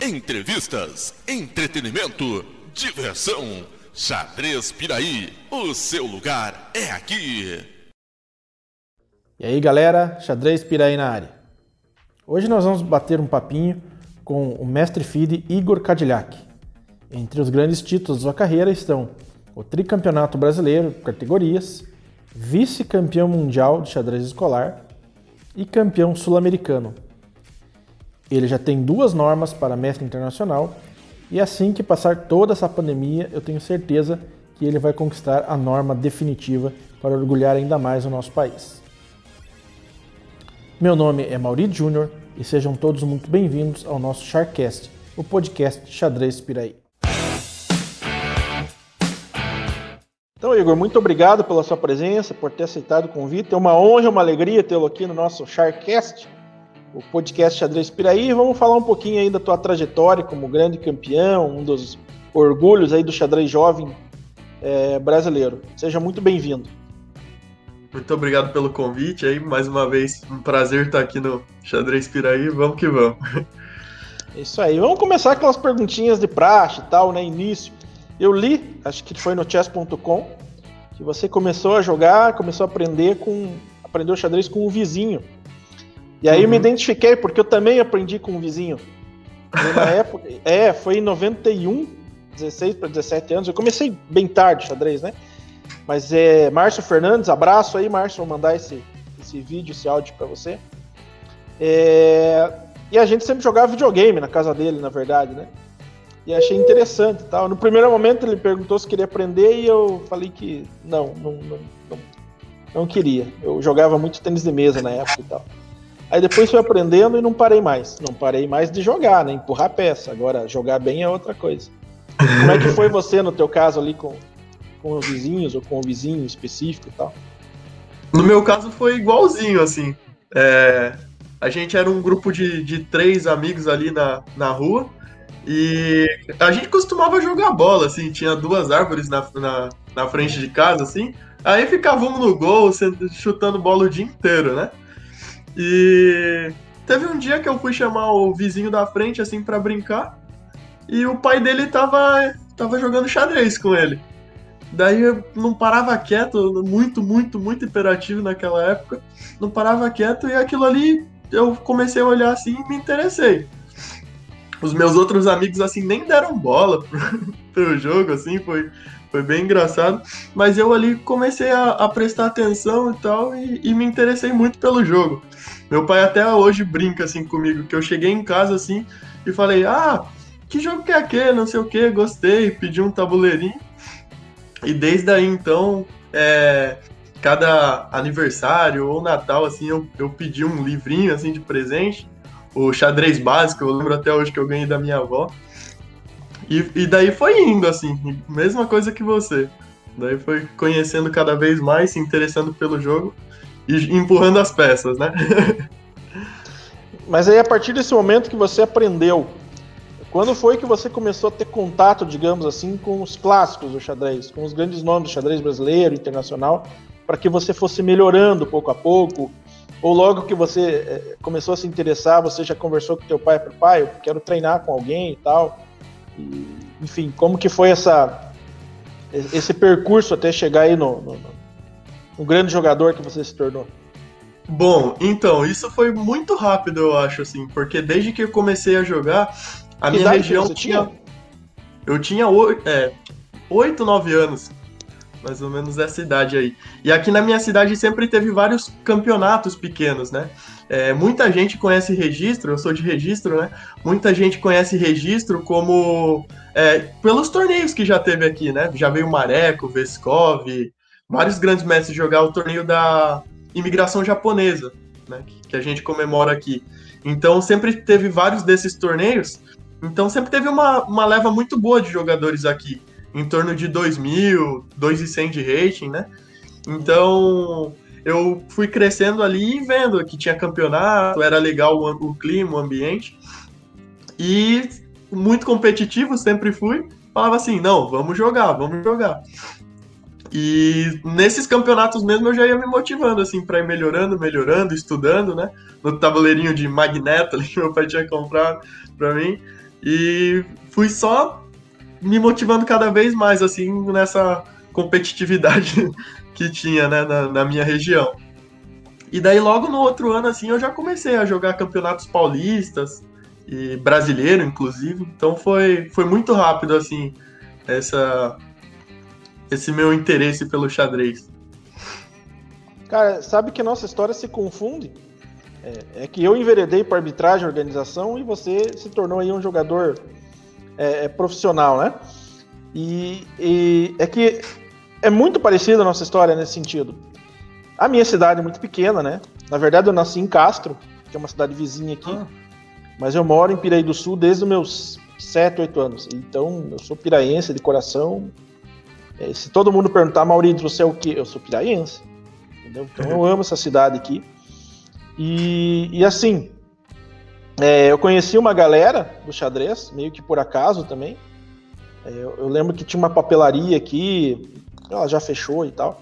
Entrevistas, entretenimento, diversão. Xadrez Piraí, o seu lugar é aqui. E aí galera, Xadrez Piraí na área. Hoje nós vamos bater um papinho com o mestre FIDE Igor Cadillac. Entre os grandes títulos da sua carreira estão o tricampeonato brasileiro, categorias, vice-campeão mundial de xadrez escolar e campeão sul-americano. Ele já tem duas normas para mestre internacional e assim que passar toda essa pandemia, eu tenho certeza que ele vai conquistar a norma definitiva para orgulhar ainda mais o nosso país. Meu nome é Mauri Júnior e sejam todos muito bem-vindos ao nosso Sharkcast, o podcast xadrez Piraí. Então, Igor, muito obrigado pela sua presença, por ter aceitado o convite. É uma honra, uma alegria tê-lo aqui no nosso Sharkcast, o podcast Xadrez Piraí. Vamos falar um pouquinho aí da tua trajetória como grande campeão, um dos orgulhos aí do xadrez jovem é, brasileiro. Seja muito bem-vindo. Muito obrigado pelo convite aí, mais uma vez, um prazer estar aqui no Xadrez Piraí, vamos que vamos. Isso aí, vamos começar com as perguntinhas de praxe e tal, né, início. Eu li, acho que foi no chess.com, que você começou a jogar, começou a aprender com, aprendeu xadrez com o vizinho. E aí uhum. eu me uhum. identifiquei, porque eu também aprendi com o vizinho. E na época, é, foi em 91, 16 para 17 anos, eu comecei bem tarde xadrez, né? Mas é Márcio Fernandes, abraço aí, Márcio, vou mandar esse, esse vídeo, esse áudio para você. É, e a gente sempre jogava videogame na casa dele, na verdade, né? E achei interessante tal. No primeiro momento ele perguntou se queria aprender e eu falei que não, não, não, não, não queria. Eu jogava muito tênis de mesa na época e tal. Aí depois fui aprendendo e não parei mais. Não parei mais de jogar, né? Empurrar peça. Agora, jogar bem é outra coisa. Como é que foi você no teu caso ali com, com os vizinhos ou com o vizinho específico e tal? No meu caso foi igualzinho, assim. É, a gente era um grupo de, de três amigos ali na, na rua e a gente costumava jogar bola, assim, tinha duas árvores na, na, na frente de casa, assim, aí ficávamos no gol, chutando bola o dia inteiro, né? E teve um dia que eu fui chamar o vizinho da frente, assim, para brincar, e o pai dele tava, tava jogando xadrez com ele. Daí eu não parava quieto, muito, muito, muito imperativo naquela época. Não parava quieto e aquilo ali eu comecei a olhar assim e me interessei. Os meus outros amigos assim nem deram bola pro, pro jogo, assim, foi, foi bem engraçado. Mas eu ali comecei a, a prestar atenção e tal e, e, me interessei muito pelo jogo. Meu pai até hoje brinca assim comigo, que eu cheguei em casa assim e falei, ah, que jogo que é aquele? Não sei o que, gostei, pedi um tabuleirinho. E desde aí então, é, cada aniversário ou Natal, assim, eu, eu pedi um livrinho assim de presente, o xadrez básico, eu lembro até hoje que eu ganhei da minha avó. E, e daí foi indo, assim, mesma coisa que você. Daí foi conhecendo cada vez mais, se interessando pelo jogo e empurrando as peças, né? Mas aí a partir desse momento que você aprendeu quando foi que você começou a ter contato, digamos assim, com os clássicos do xadrez, com os grandes nomes do xadrez brasileiro, internacional, para que você fosse melhorando pouco a pouco? Ou logo que você é, começou a se interessar, você já conversou com teu pai pai, eu quero treinar com alguém e tal? E, enfim, como que foi essa esse percurso até chegar aí no, no, no grande jogador que você se tornou? Bom, então, isso foi muito rápido, eu acho, assim, porque desde que eu comecei a jogar, a minha região tinha. Eu tinha é, 8, 9 anos. Mais ou menos essa idade aí. E aqui na minha cidade sempre teve vários campeonatos pequenos, né? É, muita gente conhece registro, eu sou de registro, né? Muita gente conhece registro como é, pelos torneios que já teve aqui, né? Já veio Mareco, Veskov, vários grandes mestres jogar o torneio da imigração japonesa, né? Que a gente comemora aqui. Então sempre teve vários desses torneios então sempre teve uma, uma leva muito boa de jogadores aqui, em torno de 2.000, 2.100 de rating, né? Então eu fui crescendo ali e vendo que tinha campeonato, era legal o, o clima, o ambiente. E muito competitivo, sempre fui. Falava assim: não, vamos jogar, vamos jogar. E nesses campeonatos mesmo eu já ia me motivando, assim, para ir melhorando, melhorando, estudando, né? No tabuleirinho de magneto ali que meu pai tinha comprado para mim. E fui só me motivando cada vez mais, assim, nessa competitividade que tinha, né, na, na minha região. E daí, logo no outro ano, assim, eu já comecei a jogar campeonatos paulistas e brasileiro, inclusive. Então foi, foi muito rápido, assim, essa, esse meu interesse pelo xadrez. Cara, sabe que nossa história se confunde? É, é que eu enveredei para arbitragem e organização e você se tornou aí um jogador é, é, profissional, né? E, e, é que é muito parecida a nossa história nesse sentido. A minha cidade é muito pequena, né? Na verdade, eu nasci em Castro, que é uma cidade vizinha aqui. Ah. Mas eu moro em Piraí do Sul desde os meus 7, 8 anos. Então, eu sou piraense de coração. É, se todo mundo perguntar, Maurício, você é o quê? Eu sou piraense. Entendeu? Então, eu amo essa cidade aqui. E, e assim, é, eu conheci uma galera do xadrez, meio que por acaso também. É, eu, eu, lembro que tinha uma papelaria aqui, ela já fechou e tal.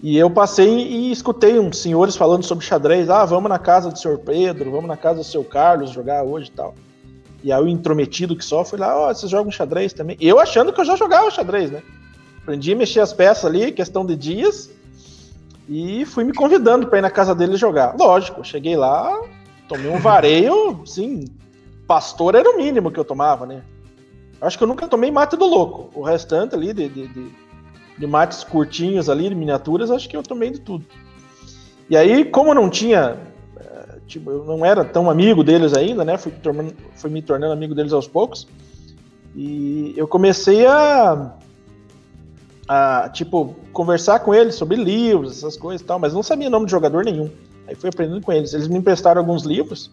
E eu passei e escutei uns senhores falando sobre xadrez. Ah, vamos na casa do senhor Pedro, vamos na casa do seu Carlos jogar hoje e tal. E aí o intrometido que só foi lá, ó, oh, vocês jogam xadrez também. Eu achando que eu já jogava xadrez, né? Aprendi a mexer as peças ali, questão de dias. E fui me convidando para ir na casa dele jogar. Lógico, cheguei lá, tomei um vareio, sim, pastor era o mínimo que eu tomava, né? Acho que eu nunca tomei mate do louco. O restante ali de, de, de, de mates curtinhos ali, de miniaturas, acho que eu tomei de tudo. E aí, como não tinha, eh, tipo, eu não era tão amigo deles ainda, né? Fui, fui me tornando amigo deles aos poucos. E eu comecei a a, tipo, conversar com eles sobre livros, essas coisas e tal, mas não sabia nome de jogador nenhum. Aí fui aprendendo com eles. Eles me emprestaram alguns livros.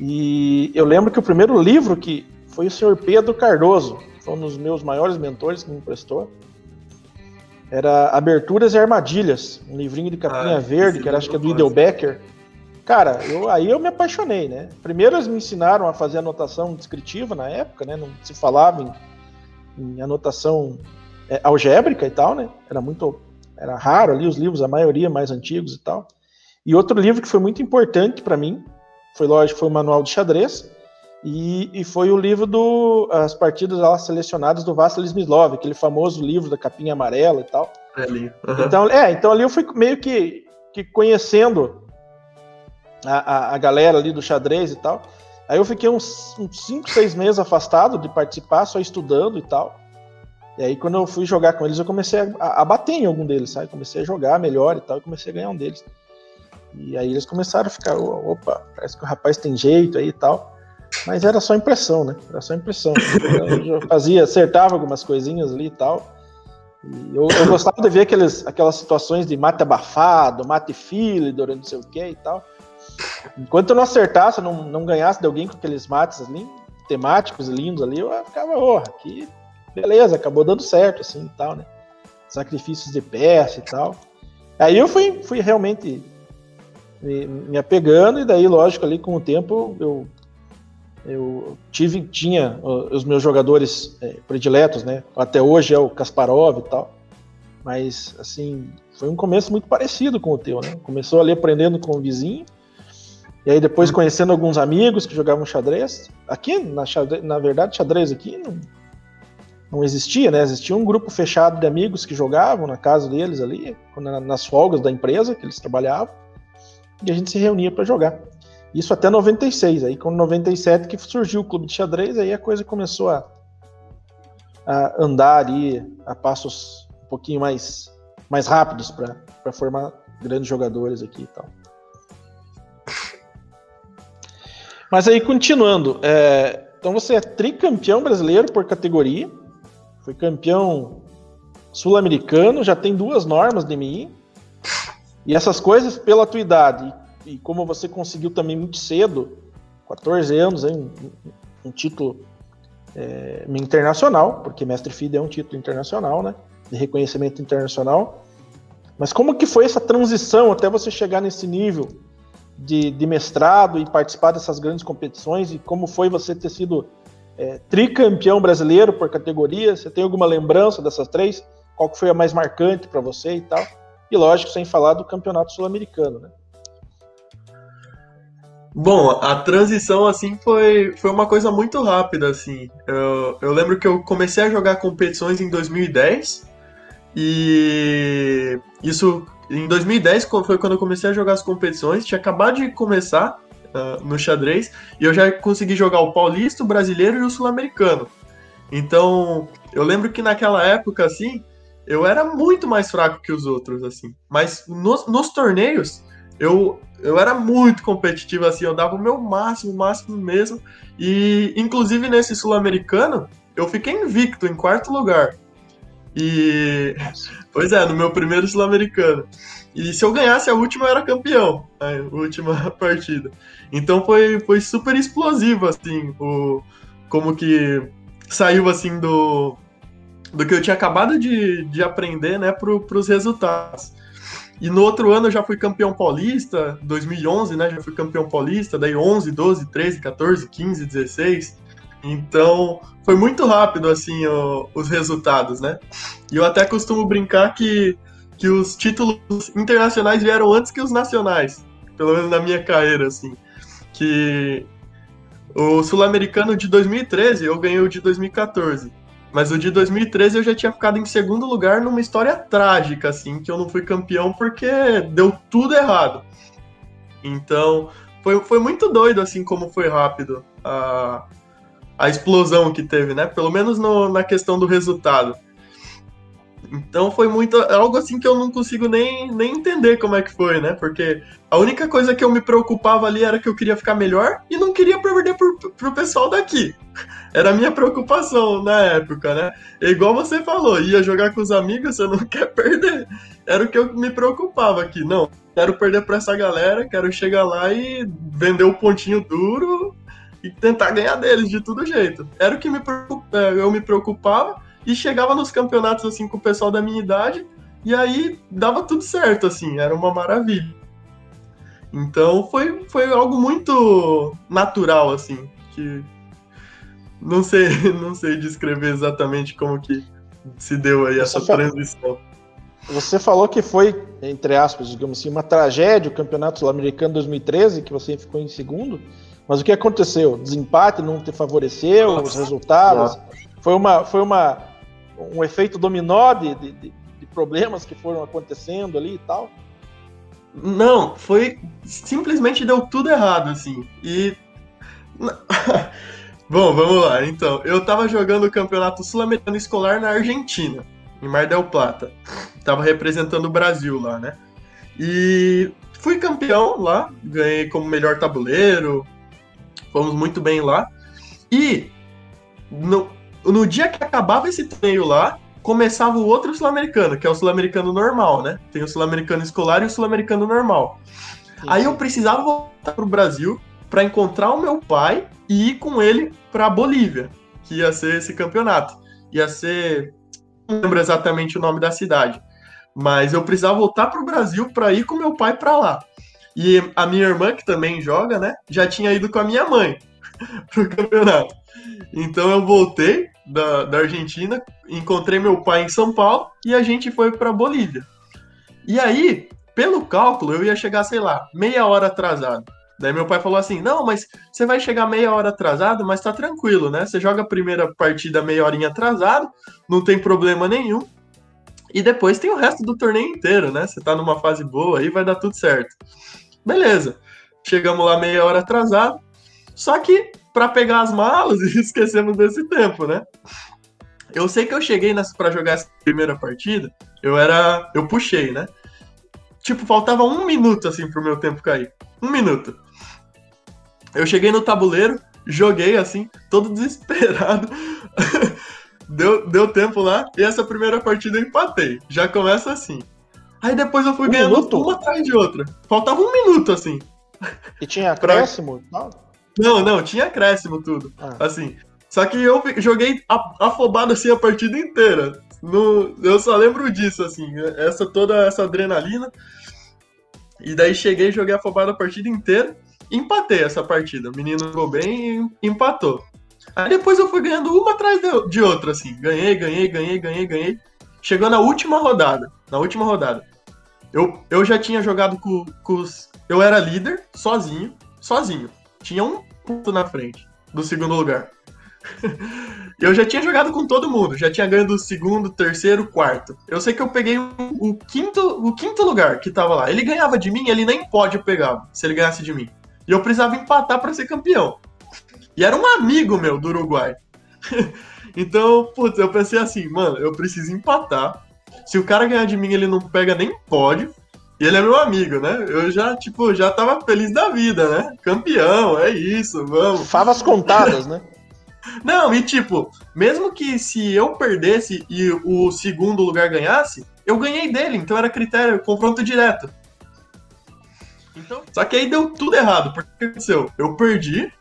E eu lembro que o primeiro livro que foi o senhor Pedro Cardoso, foi um dos meus maiores mentores que me emprestou. Era Aberturas e Armadilhas, um livrinho de capinha ah, verde, que era acho que é do Idel Becker. Cara, eu, aí eu me apaixonei, né? Primeiro eles me ensinaram a fazer anotação descritiva na época, né? Não se falava em, em anotação é, algébrica e tal, né? Era muito, era raro ali os livros, a maioria mais antigos e tal. E outro livro que foi muito importante para mim, foi lógico, foi o Manual de Xadrez, e, e foi o livro do as partidas lá selecionadas do Vassili Smyslov, aquele famoso livro da capinha amarela e tal. É ali. Uhum. Então, é, então ali eu fui meio que, que conhecendo a, a, a, galera ali do xadrez e tal. Aí eu fiquei uns 5, 6 meses afastado de participar, só estudando e tal. E aí, quando eu fui jogar com eles, eu comecei a, a, bater em algum deles, sabe? Comecei a jogar melhor e tal, e comecei a ganhar um deles. E aí eles começaram a ficar, opa, parece que o rapaz tem jeito aí e tal. Mas era só impressão, né? Era só impressão. Eu fazia, acertava algumas coisinhas ali e tal. E eu, eu, gostava de ver aqueles, aquelas situações de mate abafado, mate fílido, não sei o que e tal. Enquanto eu não acertasse, não, não ganhasse de alguém com aqueles mates ali, temáticos lindos ali, eu ficava, oh, aqui beleza, acabou dando certo, assim, e tal, né? Sacrifícios de peça e tal. Aí eu fui, fui realmente me, me apegando, e daí, lógico, ali com o tempo eu, eu tive, tinha os meus jogadores é, prediletos, né? Até hoje é o Kasparov e tal. Mas, assim, foi um começo muito parecido com o teu, né? Começou ali aprendendo com o vizinho, e aí depois uhum. conhecendo alguns amigos que jogavam xadrez. Aqui, na, xadrez, na verdade, xadrez aqui não, não existia, né? Existia um grupo fechado de amigos que jogavam na casa deles ali, nas folgas da empresa que eles trabalhavam, e a gente se reunia para jogar. Isso até 96. Aí, com 97 que surgiu o clube de xadrez, aí a coisa começou a, a andar ali a passos um pouquinho mais, mais rápidos para formar grandes jogadores aqui e tal. Mas aí, continuando, é, então você é tricampeão brasileiro por categoria, foi campeão sul-americano, já tem duas normas de MI. E essas coisas, pela tua idade, e como você conseguiu também muito cedo, 14 anos, hein, um, um título é, internacional, porque Mestre FIDE é um título internacional, né? De reconhecimento internacional. Mas como que foi essa transição até você chegar nesse nível de, de mestrado e participar dessas grandes competições? E como foi você ter sido é, tricampeão brasileiro por categoria. Você tem alguma lembrança dessas três? Qual que foi a mais marcante para você e tal? E lógico, sem falar do campeonato sul-americano, né? Bom, a transição assim foi, foi uma coisa muito rápida assim. Eu, eu lembro que eu comecei a jogar competições em 2010 e isso em 2010 foi quando eu comecei a jogar as competições. Tinha acabado de começar uh, no xadrez e eu já consegui jogar o paulista, o brasileiro e o sul-americano. Então eu lembro que naquela época assim eu era muito mais fraco que os outros assim. Mas nos, nos torneios eu eu era muito competitivo, assim, eu dava o meu máximo, o máximo mesmo. E, inclusive, nesse sul-americano, eu fiquei invicto, em quarto lugar. E. Pois é, no meu primeiro sul-americano. E se eu ganhasse a última, eu era campeão, a última partida. Então foi, foi super explosivo, assim, o, como que saiu, assim, do, do que eu tinha acabado de, de aprender, né, para os resultados. E no outro ano eu já fui campeão paulista, 2011, né? Já fui campeão paulista, daí 11, 12, 13, 14, 15, 16. Então, foi muito rápido, assim, o, os resultados, né? E eu até costumo brincar que, que os títulos internacionais vieram antes que os nacionais, pelo menos na minha carreira, assim. Que o Sul-Americano de 2013 eu ganhei o de 2014. Mas o de 2013 eu já tinha ficado em segundo lugar numa história trágica, assim, que eu não fui campeão porque deu tudo errado. Então, foi, foi muito doido, assim, como foi rápido a, a explosão que teve, né? Pelo menos no, na questão do resultado. Então foi muito. algo assim que eu não consigo nem, nem entender como é que foi, né? Porque a única coisa que eu me preocupava ali era que eu queria ficar melhor e não queria perder pro, pro pessoal daqui. Era a minha preocupação na época, né? E igual você falou, ia jogar com os amigos, você não quer perder. Era o que eu me preocupava aqui. Não, quero perder pra essa galera, quero chegar lá e vender o pontinho duro e tentar ganhar deles de todo jeito. Era o que me é, eu me preocupava e chegava nos campeonatos assim com o pessoal da minha idade e aí dava tudo certo assim, era uma maravilha. Então foi, foi algo muito natural assim, que não sei, não sei descrever exatamente como que se deu aí essa transição. Você falou que foi, entre aspas, digamos assim, uma tragédia o Campeonato Sul-Americano 2013, que você ficou em segundo. Mas o que aconteceu? Desempate não te favoreceu, os resultados? Foi uma, foi uma um efeito dominó de, de, de, problemas que foram acontecendo ali e tal? Não, foi. Simplesmente deu tudo errado, assim. E. Bom, vamos lá. Então, eu tava jogando o Campeonato Sul-Americano Escolar na Argentina, em Mar del Plata. Tava representando o Brasil lá, né? E fui campeão lá, ganhei como melhor tabuleiro, fomos muito bem lá. E no, no dia que acabava esse torneio lá, começava o outro sul-americano, que é o sul-americano normal, né? Tem o sul-americano escolar e o sul-americano normal. Sim. Aí eu precisava voltar pro Brasil para encontrar o meu pai e ir com ele para Bolívia, que ia ser esse campeonato. Ia ser, não lembro exatamente o nome da cidade, mas eu precisava voltar pro Brasil para ir com meu pai para lá. E a minha irmã, que também joga, né, já tinha ido com a minha mãe pro campeonato. Então eu voltei da, da Argentina, encontrei meu pai em São Paulo e a gente foi para Bolívia. E aí, pelo cálculo, eu ia chegar, sei lá, meia hora atrasado. Daí meu pai falou assim: Não, mas você vai chegar meia hora atrasado, mas tá tranquilo, né? Você joga a primeira partida meia horinha atrasado, não tem problema nenhum. E depois tem o resto do torneio inteiro, né? Você tá numa fase boa aí, vai dar tudo certo. Beleza. Chegamos lá meia hora atrasado. Só que para pegar as malas esquecemos desse tempo, né? Eu sei que eu cheguei para jogar essa primeira partida, eu era. Eu puxei, né? Tipo, faltava um minuto assim pro meu tempo cair. Um minuto. Eu cheguei no tabuleiro, joguei assim, todo desesperado. deu, deu tempo lá e essa primeira partida eu empatei. Já começa assim. Aí depois eu fui um ganhando minuto? uma atrás de outra. Faltava um minuto assim. E tinha acréscimo? pra... Não, não, tinha acréscimo tudo. Ah. Assim. Só que eu joguei afobado assim a partida inteira. No, eu só lembro disso, assim, essa toda essa adrenalina. E daí cheguei, joguei afobado a partida inteira. Empatei essa partida. O menino jogou bem e empatou. Aí depois eu fui ganhando uma atrás de outra, assim. Ganhei, ganhei, ganhei, ganhei, ganhei. Chegou na última rodada. Na última rodada. Eu, eu já tinha jogado com, com os. Eu era líder, sozinho sozinho. Tinha um ponto na frente do segundo lugar. eu já tinha jogado com todo mundo, já tinha ganho do segundo, terceiro, quarto. Eu sei que eu peguei o, o quinto, o quinto lugar que tava lá. Ele ganhava de mim, ele nem pode pegava, se ele ganhasse de mim. E eu precisava empatar para ser campeão. E era um amigo meu do Uruguai. então, putz, eu pensei assim, mano, eu preciso empatar. Se o cara ganhar de mim, ele não pega nem pódio. E ele é meu amigo, né? Eu já, tipo, já tava feliz da vida, né? Campeão, é isso, vamos. Favas contadas, né? Não, e tipo, mesmo que se eu perdesse e o segundo lugar ganhasse, eu ganhei dele, então era critério, confronto direto. Então, só que aí deu tudo errado, porque o que aconteceu? Eu perdi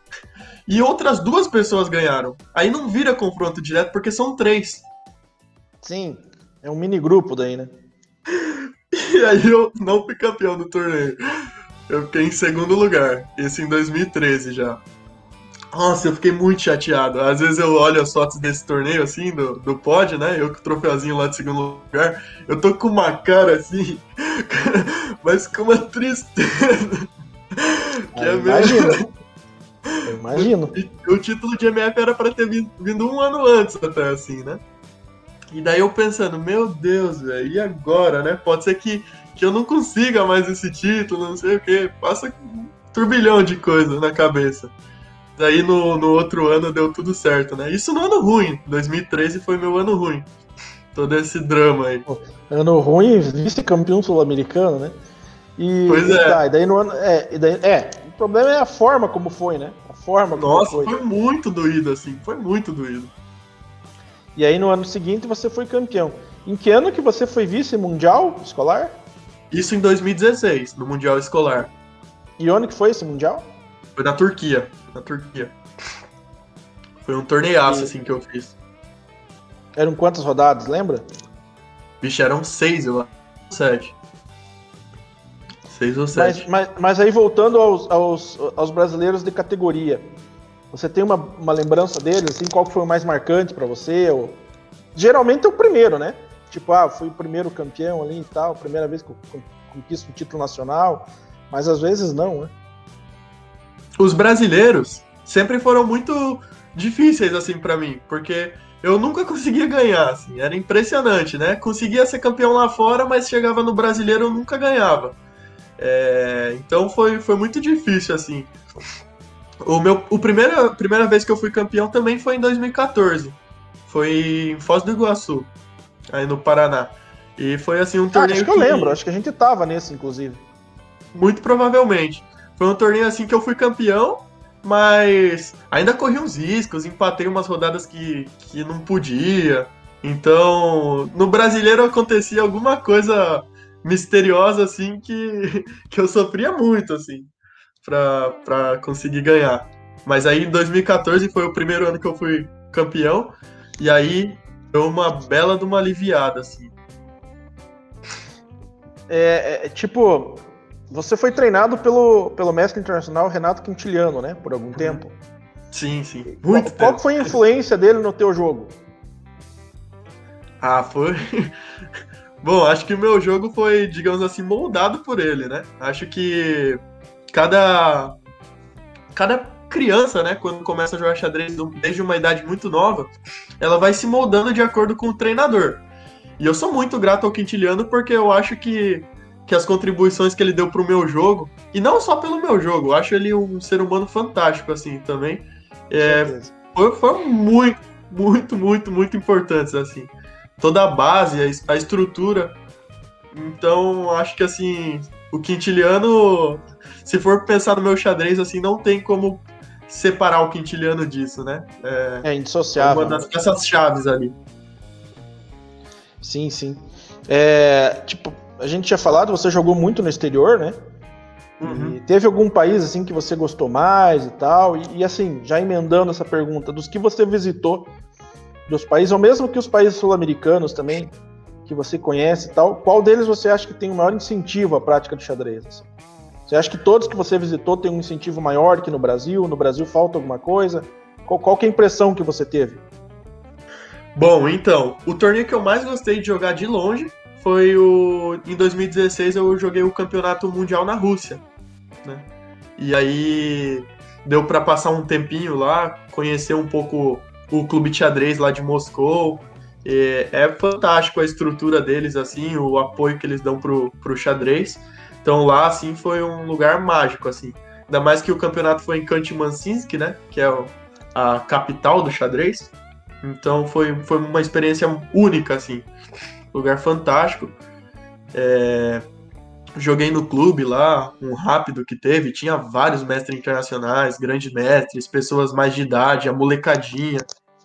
e outras duas pessoas ganharam. Aí não vira confronto direto porque são três. Sim, é um mini grupo daí, né? E aí eu não fui campeão do torneio. Eu fiquei em segundo lugar. Isso em 2013 já. Nossa, eu fiquei muito chateado. Às vezes eu olho as fotos desse torneio, assim, do, do pod, né? Eu com o troféuzinho lá de segundo lugar. Eu tô com uma cara assim, mas com uma tristeza. que é imagino. Eu imagino. O, o, título de MF era pra ter vindo um ano antes, até assim, né? E daí eu pensando, meu Deus, velho, e agora, né? Pode ser que, que eu não consiga mais esse título, não sei o quê. Passa um turbilhão de coisa na cabeça. Daí no, no outro ano deu tudo certo, né? Isso no ano ruim. 2013 foi meu ano ruim. Todo esse drama aí. Ano ruim, vice-campeão sul-americano, né? E, pois é. Tá, e daí no ano. É, e daí, é, o problema é a forma como foi, né? A forma como Nossa, foi. foi muito doído, assim. Foi muito doído. E aí no ano seguinte você foi campeão. Em que ano que você foi vice-mundial escolar? Isso em 2016, no Mundial Escolar. E onde que foi esse Mundial? Foi na Turquia. Na Turquia. Foi um torneiaço, e... assim, que eu fiz. Eram quantas rodadas, lembra? Vixe, eram seis, eu acho. Sete. Seis ou sete. Mas, mas, mas aí voltando aos, aos, aos, brasileiros de categoria, você tem uma, uma lembrança deles, assim, qual foi o mais marcante para você? Ou... Geralmente é o primeiro, né? Tipo, ah, fui o primeiro campeão ali e tal, primeira vez que eu conquisto o título nacional, mas às vezes não, né? os brasileiros sempre foram muito difíceis assim para mim, porque eu nunca conseguia ganhar, assim, era impressionante, né? Conseguia ser campeão lá fora, mas chegava no brasileiro eu nunca ganhava. É, então foi, foi muito difícil assim. O meu, o primeira, primeira vez que eu fui campeão também foi em 2014. Foi em Foz do Iguaçu, aí no Paraná. E foi assim um torneio. Ah, acho que eu lembro, acho que a gente tava nesse, inclusive. Muito provavelmente. Foi um torneio assim que eu fui campeão, mas ainda corri uns riscos, empatei umas rodadas que, que não podia. Então, no brasileiro acontecia alguma coisa misteriosa assim que, que eu sofria muito assim para conseguir ganhar. Mas aí em 2014 foi o primeiro ano que eu fui campeão e aí deu uma bela de uma aliviada assim. É, é, tipo, você foi treinado pelo, pelo mestre internacional Renato Quintiliano, né? Por algum uhum. tempo. Sim, sim. Muito qual, qual foi a influência dele no teu jogo? Ah, foi. Bom, acho que o meu jogo foi, digamos assim, moldado por ele, né? Acho que cada cada criança, né, quando começa a jogar xadrez desde uma idade muito nova, ela vai se moldando de acordo com o treinador. E eu sou muito grato ao Quintiliano porque eu acho que que as contribuições que ele deu pro meu jogo, e não só pelo meu jogo, eu acho ele um ser humano fantástico, assim, também. É, foi, foi muito, muito, muito, muito importantes, assim. Toda a base, a, a estrutura. Então, acho que, assim, o Quintiliano, se for pensar no meu xadrez, assim, não tem como separar o Quintiliano disso, né? É, é indissociável. Uma das peças chaves ali. Sim, sim. É, tipo, a gente tinha falado, você jogou muito no exterior, né? Uhum. teve algum país assim que você gostou mais e tal? E, e, assim, já emendando essa pergunta, dos que você visitou, dos países, ou mesmo que os países sul-americanos também, que você conhece e tal, qual deles você acha que tem o maior incentivo à prática de xadrez? Assim? Você acha que todos que você visitou têm um incentivo maior que no Brasil? No Brasil falta alguma coisa? Qual, qual é a impressão que você teve? Bom, então, o torneio que eu mais gostei de jogar de longe foi o. Em 2016 eu joguei o campeonato mundial na Rússia. Né? E aí deu para passar um tempinho lá, conhecer um pouco o clube de xadrez lá de Moscou. É, é fantástico a estrutura deles, assim, o apoio que eles dão pro, pro xadrez. Então lá, assim, foi um lugar mágico, assim. Ainda mais que o campeonato foi em Kant-Mansinsk, né? Que é a capital do xadrez. Então foi, foi uma experiência única, assim. Lugar fantástico. É, joguei no clube lá, um rápido que teve, tinha vários mestres internacionais, grandes mestres, pessoas mais de idade, a molecadinha.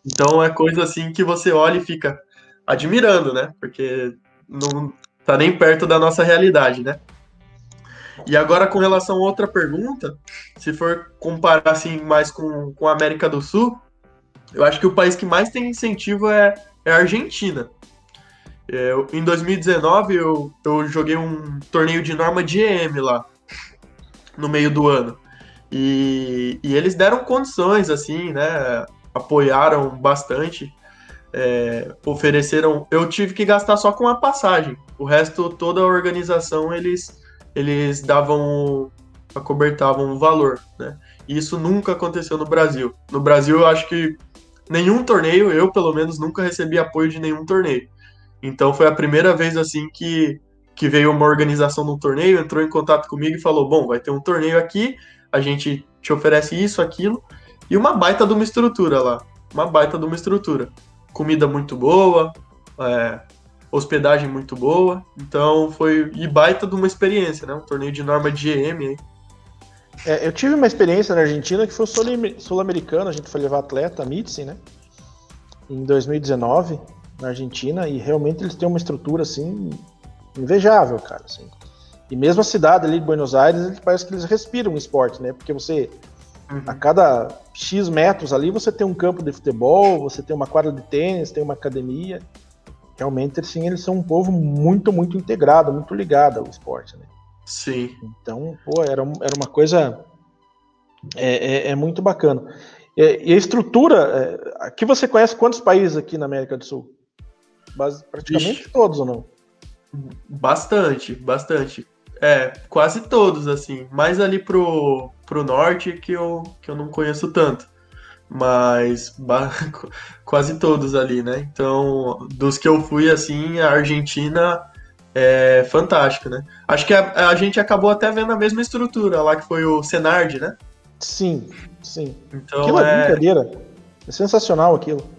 Então é coisa assim que você olha e fica admirando, né? Porque não tá nem perto da nossa realidade, né? E agora com relação a outra pergunta, se for comparar assim mais com, com a América do Sul, eu acho que o país que mais tem incentivo é, é a Argentina. Eu, em 2019 eu, eu joguei um torneio de norma de EM lá, no meio do ano. E, e eles deram condições, assim, né? Apoiaram bastante. É, ofereceram. Eu tive que gastar só com a passagem. O resto, toda a organização, eles, eles davam. acobertavam o valor, né? E isso nunca aconteceu no Brasil. No Brasil, eu acho que nenhum torneio, eu pelo menos nunca recebi apoio de nenhum torneio. Então foi a primeira vez assim que, que veio uma organização um torneio, entrou em contato comigo e falou: bom, vai ter um torneio aqui, a gente te oferece isso, aquilo, e uma baita de uma estrutura lá. Uma baita de uma estrutura. Comida muito boa, é, hospedagem muito boa. Então foi. E baita de uma experiência, né? Um torneio de norma de GM aí. É, eu tive uma experiência na Argentina que foi sul-americano, a gente foi levar atleta, a Mitzi, né? Em 2019 na Argentina e realmente eles têm uma estrutura assim invejável, cara. Assim. E mesmo a cidade ali de Buenos Aires, parece que eles respiram esporte, né? Porque você, uhum. a cada X metros ali, você tem um campo de futebol, você tem uma quadra de tênis, tem uma academia. Realmente, assim, eles são um povo muito, muito integrado, muito ligado ao esporte, né? Sim. Então, pô, era, era uma coisa é, é, é muito bacana. E, e a estrutura, é, aqui você conhece quantos países aqui na América do Sul? praticamente Ixi. todos ou não? Bastante, bastante. É, quase todos, assim. Mais ali pro, pro norte que eu, que eu não conheço tanto. Mas quase todos ali, né? Então, dos que eu fui, assim, a Argentina é fantástica, né? Acho que a, a gente acabou até vendo a mesma estrutura lá que foi o Senard, né? Sim, sim. Então, aquilo é, brincadeira. É sensacional aquilo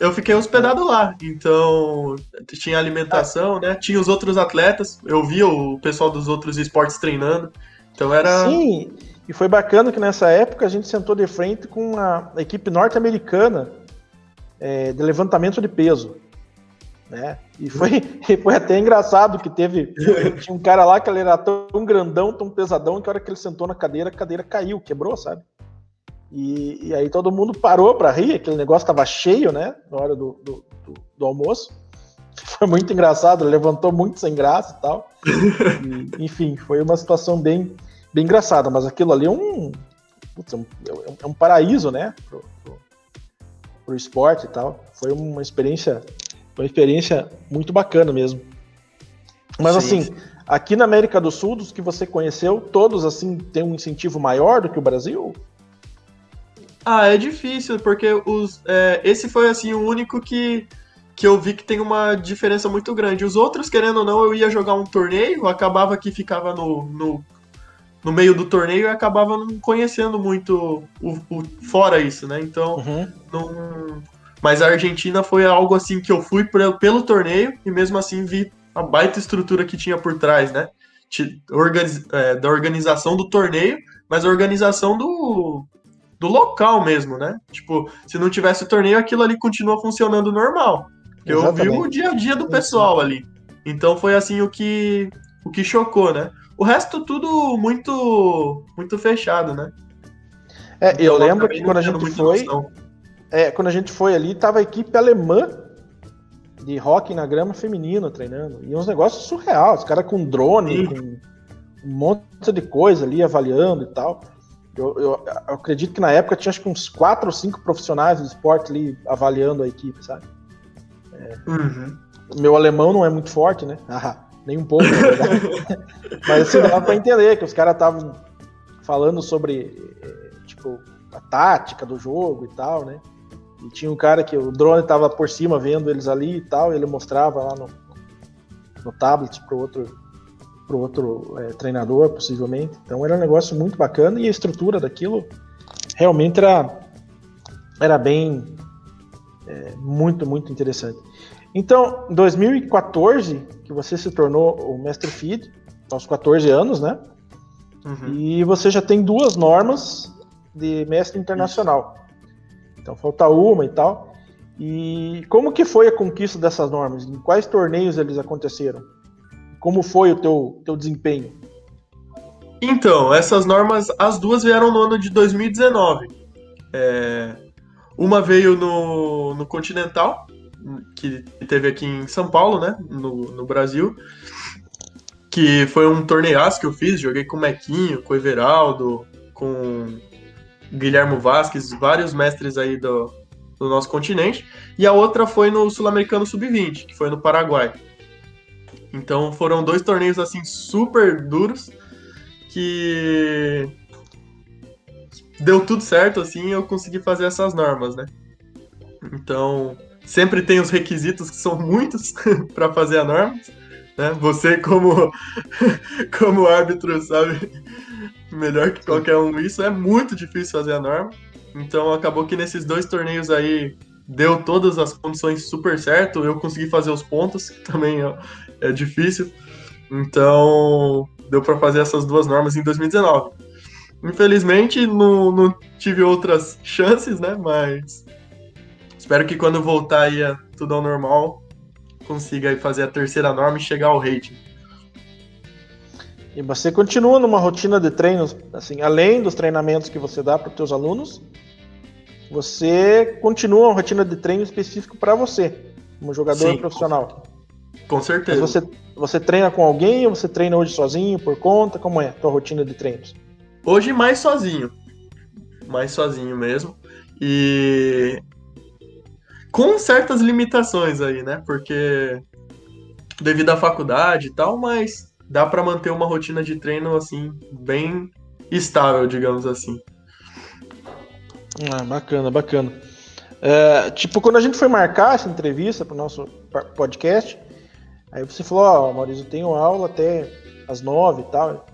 eu fiquei hospedado lá. Então, tinha alimentação, né? Tinha os outros atletas. Eu via o pessoal dos outros esportes treinando. Então era. Sim, e foi bacana que nessa época a gente sentou de frente com a equipe norte-americana é, de levantamento de peso. Né? E foi, e foi até engraçado que teve. Tinha um cara lá que ele era tão grandão, tão pesadão, que a hora que ele sentou na cadeira, a cadeira caiu, quebrou, sabe? E, e aí todo mundo parou para rir, aquele negócio estava cheio, né? Na hora do, do, do, do, almoço. Foi muito engraçado, levantou muito sem graça e tal. E, enfim, foi uma situação bem, bem engraçada, mas aquilo ali é um, putz, é, um, é um paraíso, né? Pro, pro, pro esporte e tal. Foi uma experiência, uma experiência muito bacana mesmo. Mas Sim. assim, aqui na América do Sul, dos que você conheceu, todos assim têm um incentivo maior do que o Brasil? Ah, é difícil, porque os, é, esse foi assim o único que, que eu vi que tem uma diferença muito grande. Os outros, querendo ou não, eu ia jogar um torneio, acabava que ficava no, no, no meio do torneio e acabava não conhecendo muito o, o fora isso, né? Então, uhum. não. Mas a Argentina foi algo assim que eu fui pelo, pelo torneio e mesmo assim vi a baita estrutura que tinha por trás, né? Organiz, é, da organização do torneio, mas a organização do, do local mesmo, né? Tipo, se não tivesse o torneio, aquilo ali continua funcionando normal. Eu vi o dia a dia do pessoal ali. Então foi assim o que o que chocou, né? O resto tudo muito muito fechado, né? É, então, eu lembro que quando a gente foi, é, quando a gente foi ali, tava a equipe alemã de hockey na grama feminino treinando. E uns negócios surreais, os caras com drone, Sim. com um monte de coisa ali avaliando e tal. Eu, eu, eu, acredito que na época tinha acho que uns quatro ou cinco profissionais do esporte ali avaliando a equipe, sabe? É, uhum. Meu alemão não é muito forte, né? Ah, nem um pouco, na verdade. Mas assim, dava pra entender que os caras estavam falando sobre eh, tipo a tática do jogo e tal, né? E tinha um cara que o drone estava por cima vendo eles ali e tal, e ele mostrava lá no, no tablet para outro pro outro é, treinador, possivelmente. Então era um negócio muito bacana e a estrutura daquilo realmente era, era bem é, muito, muito interessante. Então, em 2014, que você se tornou o Mestre Feed, aos 14 anos, né? Uhum. E você já tem duas normas de mestre internacional. Então falta uma e tal. E como que foi a conquista dessas normas? Em quais torneios eles aconteceram? Como foi o teu, teu desempenho? Então, essas normas, as duas vieram no ano de 2019. É, uma veio no, no Continental, que teve aqui em São Paulo, né? No, no Brasil. Que foi um torneiaço que eu fiz, joguei com o Mequinho, com o Everaldo, com Guilhermo Vasques, vários mestres aí do, do nosso continente. E a outra foi no Sul-Americano Sub-20, que foi no Paraguai. Então foram dois torneios assim super duros que deu tudo certo assim, eu consegui fazer essas normas, né? Então, sempre tem os requisitos que são muitos para fazer a norma, né? Você como como árbitro sabe melhor que qualquer um isso, é muito difícil fazer a norma. Então acabou que nesses dois torneios aí deu todas as condições super certo, eu consegui fazer os pontos, que também é, é difícil. Então deu para fazer essas duas normas em 2019. Infelizmente não, não tive outras chances, né? Mas espero que quando voltar aí a tudo ao normal consiga aí fazer a terceira norma e chegar ao rating. E você continua numa rotina de treinos, assim, além dos treinamentos que você dá para os seus alunos, você continua uma rotina de treino específico para você, como jogador Sim, profissional. Com certeza. Mas você, você treina com alguém ou você treina hoje sozinho, por conta? Como é a tua rotina de treinos? Hoje mais sozinho. Mais sozinho mesmo. E com certas limitações aí, né? Porque devido à faculdade e tal, mas dá para manter uma rotina de treino assim bem estável, digamos assim. Ah, bacana, bacana. É, tipo, quando a gente foi marcar essa entrevista para o nosso podcast, aí você falou, ó, oh, Maurício, eu tenho aula até às nove e tal.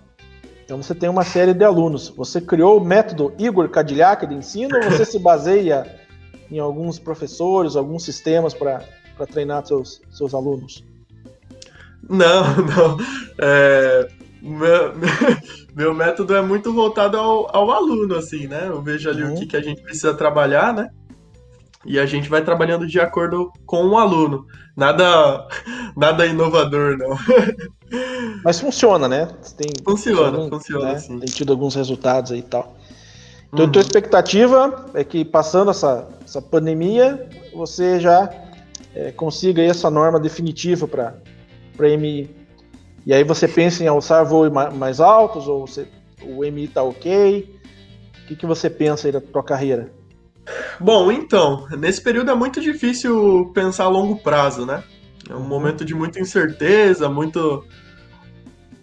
Então você tem uma série de alunos. Você criou o método Igor Cadillac de ensino ou você se baseia em alguns professores, alguns sistemas para treinar seus, seus alunos? Não, não. É, meu, meu método é muito voltado ao, ao aluno, assim, né? Eu vejo ali uhum. o que, que a gente precisa trabalhar, né? E a gente vai trabalhando de acordo com o aluno. Nada, nada inovador, não. Mas funciona, né? Tem, funciona, algum, funciona, né? sim. Tem tido alguns resultados aí e tal. Então, uhum. tua expectativa é que passando essa, essa pandemia, você já é, consiga essa norma definitiva para para MI. E aí você pensa em alçar voos mais altos ou você, o MI está ok? O que, que você pensa aí da tua carreira? Bom, então, nesse período é muito difícil pensar a longo prazo, né? É um uhum. momento de muita incerteza, muito,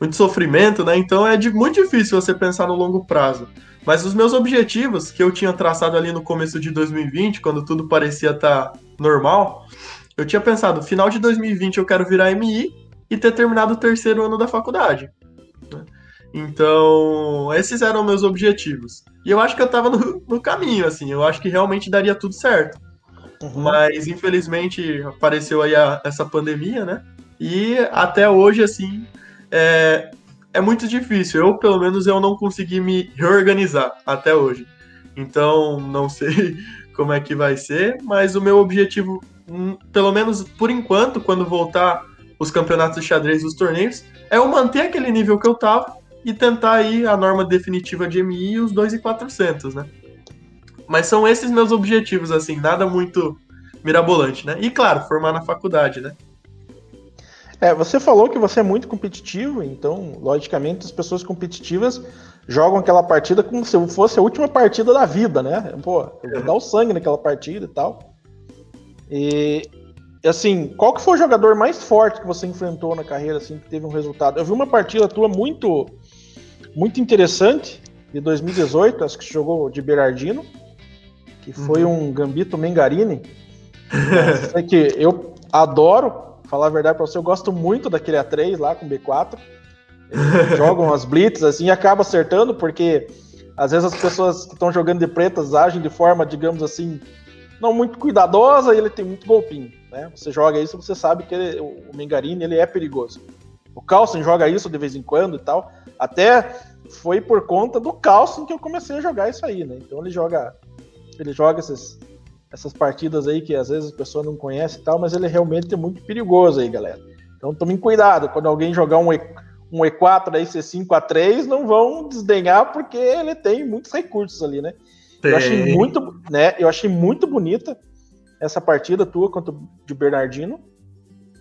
muito sofrimento, né? Então é de, muito difícil você pensar no longo prazo. Mas os meus objetivos, que eu tinha traçado ali no começo de 2020, quando tudo parecia estar tá normal, eu tinha pensado, final de 2020 eu quero virar MI e ter terminado o terceiro ano da faculdade. Né? Então, esses eram meus objetivos. E eu acho que eu tava no, no caminho, assim, eu acho que realmente daria tudo certo. Uhum. Mas, infelizmente, apareceu aí a, essa pandemia, né? E até hoje, assim, é, é muito difícil. Eu, pelo menos, eu não consegui me reorganizar até hoje. Então, não sei como é que vai ser, mas o meu objetivo Hum, pelo menos por enquanto, quando voltar os campeonatos de xadrez os torneios, é eu manter aquele nível que eu tava e tentar aí a norma definitiva de MI e os 2,400, né? Mas são esses meus objetivos, assim, nada muito mirabolante, né? E claro, formar na faculdade, né? É, você falou que você é muito competitivo, então, logicamente, as pessoas competitivas jogam aquela partida como se fosse a última partida da vida, né? Pô, vou dar o sangue naquela partida e tal. E assim, qual que foi o jogador mais forte que você enfrentou na carreira, assim, que teve um resultado? Eu vi uma partida tua muito, muito interessante, de 2018, acho que você jogou de Berardino, que foi uhum. um Gambito Mengarini. é que eu adoro, falar a verdade para você, eu gosto muito daquele A3 lá com B4. Eles jogam as blitz assim e acaba acertando, porque às vezes as pessoas que estão jogando de pretas agem de forma, digamos assim, não muito cuidadosa e ele tem muito golpinho. Né? Você joga isso, você sabe que ele, o Mengarini ele é perigoso. O Carlsen joga isso de vez em quando e tal. Até foi por conta do Carlsen que eu comecei a jogar isso aí, né? Então ele joga ele joga esses, essas partidas aí que às vezes a pessoa não conhece e tal, mas ele realmente é muito perigoso aí, galera. Então tomem cuidado, quando alguém jogar um, e, um E4 aí, C5 A3, não vão desdenhar, porque ele tem muitos recursos ali, né? Eu achei muito, né? Eu achei muito bonita essa partida tua contra o de Bernardino.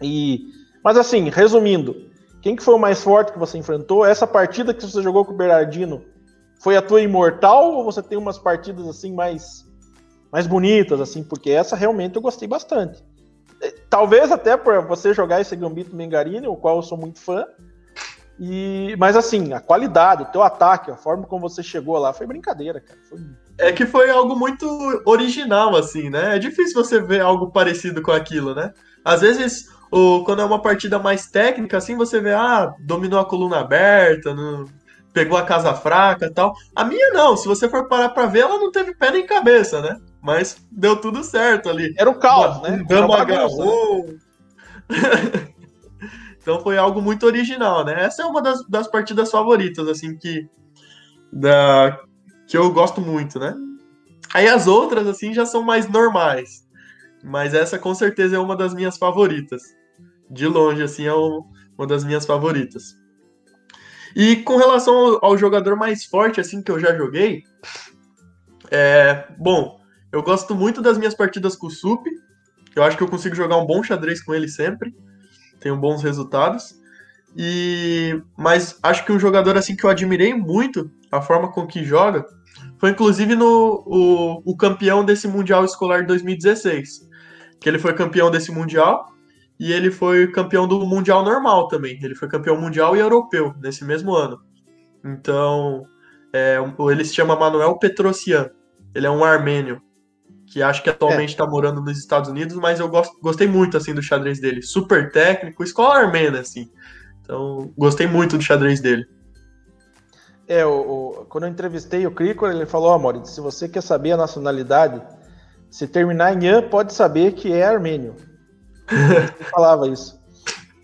E, mas assim, resumindo, quem que foi o mais forte que você enfrentou? Essa partida que você jogou com o Bernardino foi a tua imortal ou você tem umas partidas assim mais mais bonitas assim? Porque essa realmente eu gostei bastante. É, talvez até por você jogar esse Gambito Mengarini, o qual eu sou muito fã. E, mas assim, a qualidade, o teu ataque, a forma como você chegou lá foi brincadeira, cara. Foi é que foi algo muito original, assim, né? É difícil você ver algo parecido com aquilo, né? Às vezes, o, quando é uma partida mais técnica, assim, você vê, ah, dominou a coluna aberta, não, pegou a casa fraca tal. A minha não, se você for parar pra ver, ela não teve pé nem cabeça, né? Mas deu tudo certo ali. Era o caos, né? Dama agarrou. Né? então foi algo muito original, né? Essa é uma das, das partidas favoritas, assim, que, da, que eu gosto muito, né? Aí as outras, assim, já são mais normais. Mas essa com certeza é uma das minhas favoritas. De longe, assim, é uma das minhas favoritas. E com relação ao, ao jogador mais forte, assim, que eu já joguei, é. Bom, eu gosto muito das minhas partidas com o Sup. Eu acho que eu consigo jogar um bom xadrez com ele sempre. Tenho bons resultados. E mas acho que um jogador assim que eu admirei muito a forma com que joga foi inclusive no o, o campeão desse Mundial Escolar de 2016. Que ele foi campeão desse Mundial e ele foi campeão do Mundial normal também. Ele foi campeão mundial e europeu nesse mesmo ano. Então, é, ele se chama Manuel Petrosian. Ele é um armênio que acho que atualmente está é. morando nos Estados Unidos, mas eu gost, gostei muito assim do xadrez dele. Super técnico, escola armênia, assim. Então, gostei muito do xadrez dele. É, o, o, quando eu entrevistei o Crico, ele falou, amor, se você quer saber a nacionalidade, se terminar em An, pode saber que é armênio. ele falava isso.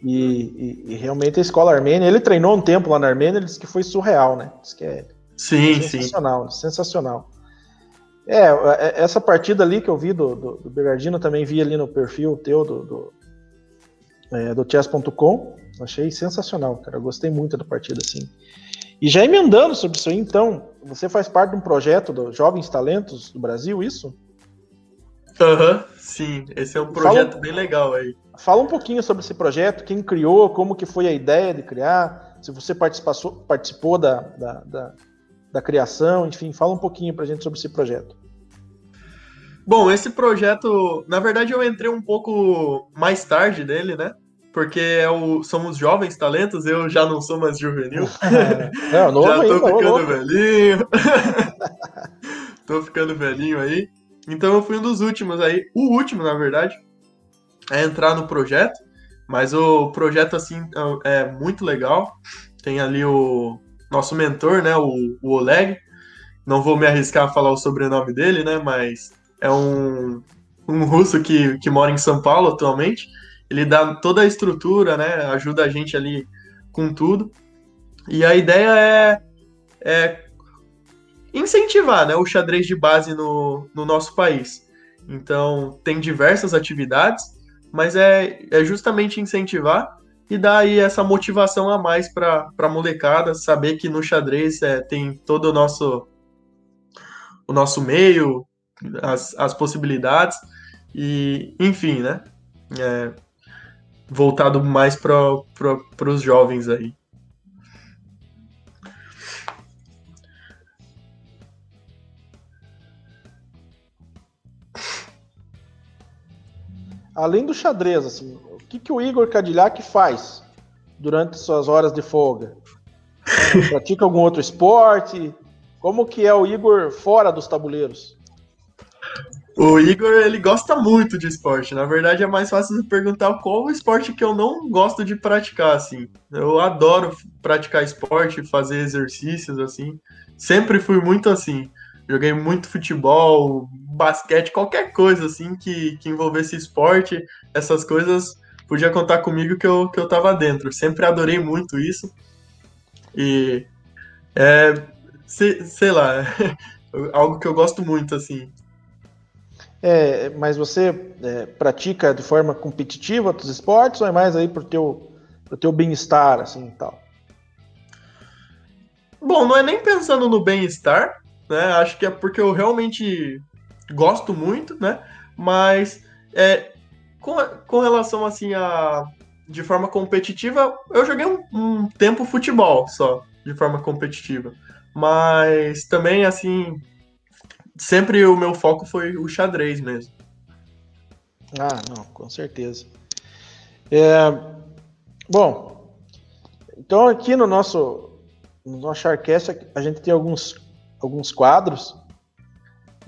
E, e, e, realmente a escola armênia, ele treinou um tempo lá na Armênia, ele disse que foi surreal, né? Disse que é sim, sensacional, sim. sensacional. É, é, essa partida ali que eu vi do, do, do Bernardino, também vi ali no perfil teu do, do, é, do chess.com, achei sensacional, cara, eu gostei muito da partida, assim. E já emendando sobre isso aí, então, você faz parte de um projeto dos Jovens Talentos do Brasil, isso? Aham, uhum, sim. Esse é um projeto fala, bem legal aí. Fala um pouquinho sobre esse projeto, quem criou, como que foi a ideia de criar, se você participou, participou da, da, da, da criação, enfim, fala um pouquinho pra gente sobre esse projeto. Bom, esse projeto, na verdade eu entrei um pouco mais tarde dele, né? porque é somos jovens talentos, eu já não sou mais juvenil. É, novo já tô ainda, ficando velhinho. tô ficando velhinho aí. Então eu fui um dos últimos aí, o último, na verdade, a entrar no projeto. Mas o projeto, assim, é, é muito legal. Tem ali o nosso mentor, né, o, o Oleg. Não vou me arriscar a falar o sobrenome dele, né, mas é um, um russo que, que mora em São Paulo atualmente ele dá toda a estrutura, né? Ajuda a gente ali com tudo. E a ideia é, é incentivar né, o xadrez de base no, no nosso país. Então, tem diversas atividades, mas é, é justamente incentivar e dar aí essa motivação a mais para a molecada, saber que no xadrez é, tem todo o nosso, o nosso meio, as, as possibilidades, e enfim, né? É, voltado mais para os jovens aí. Além do xadrez, assim, que, que o Igor Cadillac faz durante suas horas de folga? Pratica algum outro esporte? Como que é o Igor fora dos tabuleiros? O Igor, ele gosta muito de esporte. Na verdade, é mais fácil de perguntar qual o esporte que eu não gosto de praticar, assim. Eu adoro praticar esporte, fazer exercícios, assim. Sempre fui muito assim. Joguei muito futebol, basquete, qualquer coisa, assim, que, que envolvesse esporte. Essas coisas, podia contar comigo que eu, que eu tava dentro. Sempre adorei muito isso. E, é, sei, sei lá, algo que eu gosto muito, assim. É, mas você é, pratica de forma competitiva outros esportes ou é mais aí pro teu, pro teu bem-estar, assim, tal? Bom, não é nem pensando no bem-estar, né? Acho que é porque eu realmente gosto muito, né? Mas é, com, com relação, assim, a... De forma competitiva, eu joguei um, um tempo futebol só, de forma competitiva. Mas também, assim, sempre o meu foco foi o xadrez mesmo. Ah, não, com certeza. É, bom, então aqui no nosso no nosso Sharkcast a gente tem alguns, alguns quadros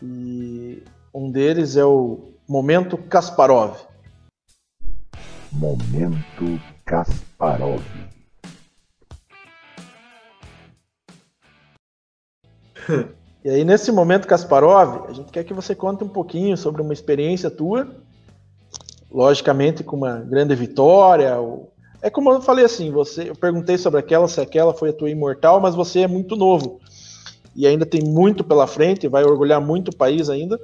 e um deles é o Momento Kasparov. Momento Kasparov. E aí, nesse momento, Kasparov, a gente quer que você conte um pouquinho sobre uma experiência tua, logicamente com uma grande vitória. Ou... É como eu falei assim, você, eu perguntei sobre aquela, se aquela foi a tua imortal, mas você é muito novo e ainda tem muito pela frente, vai orgulhar muito o país ainda.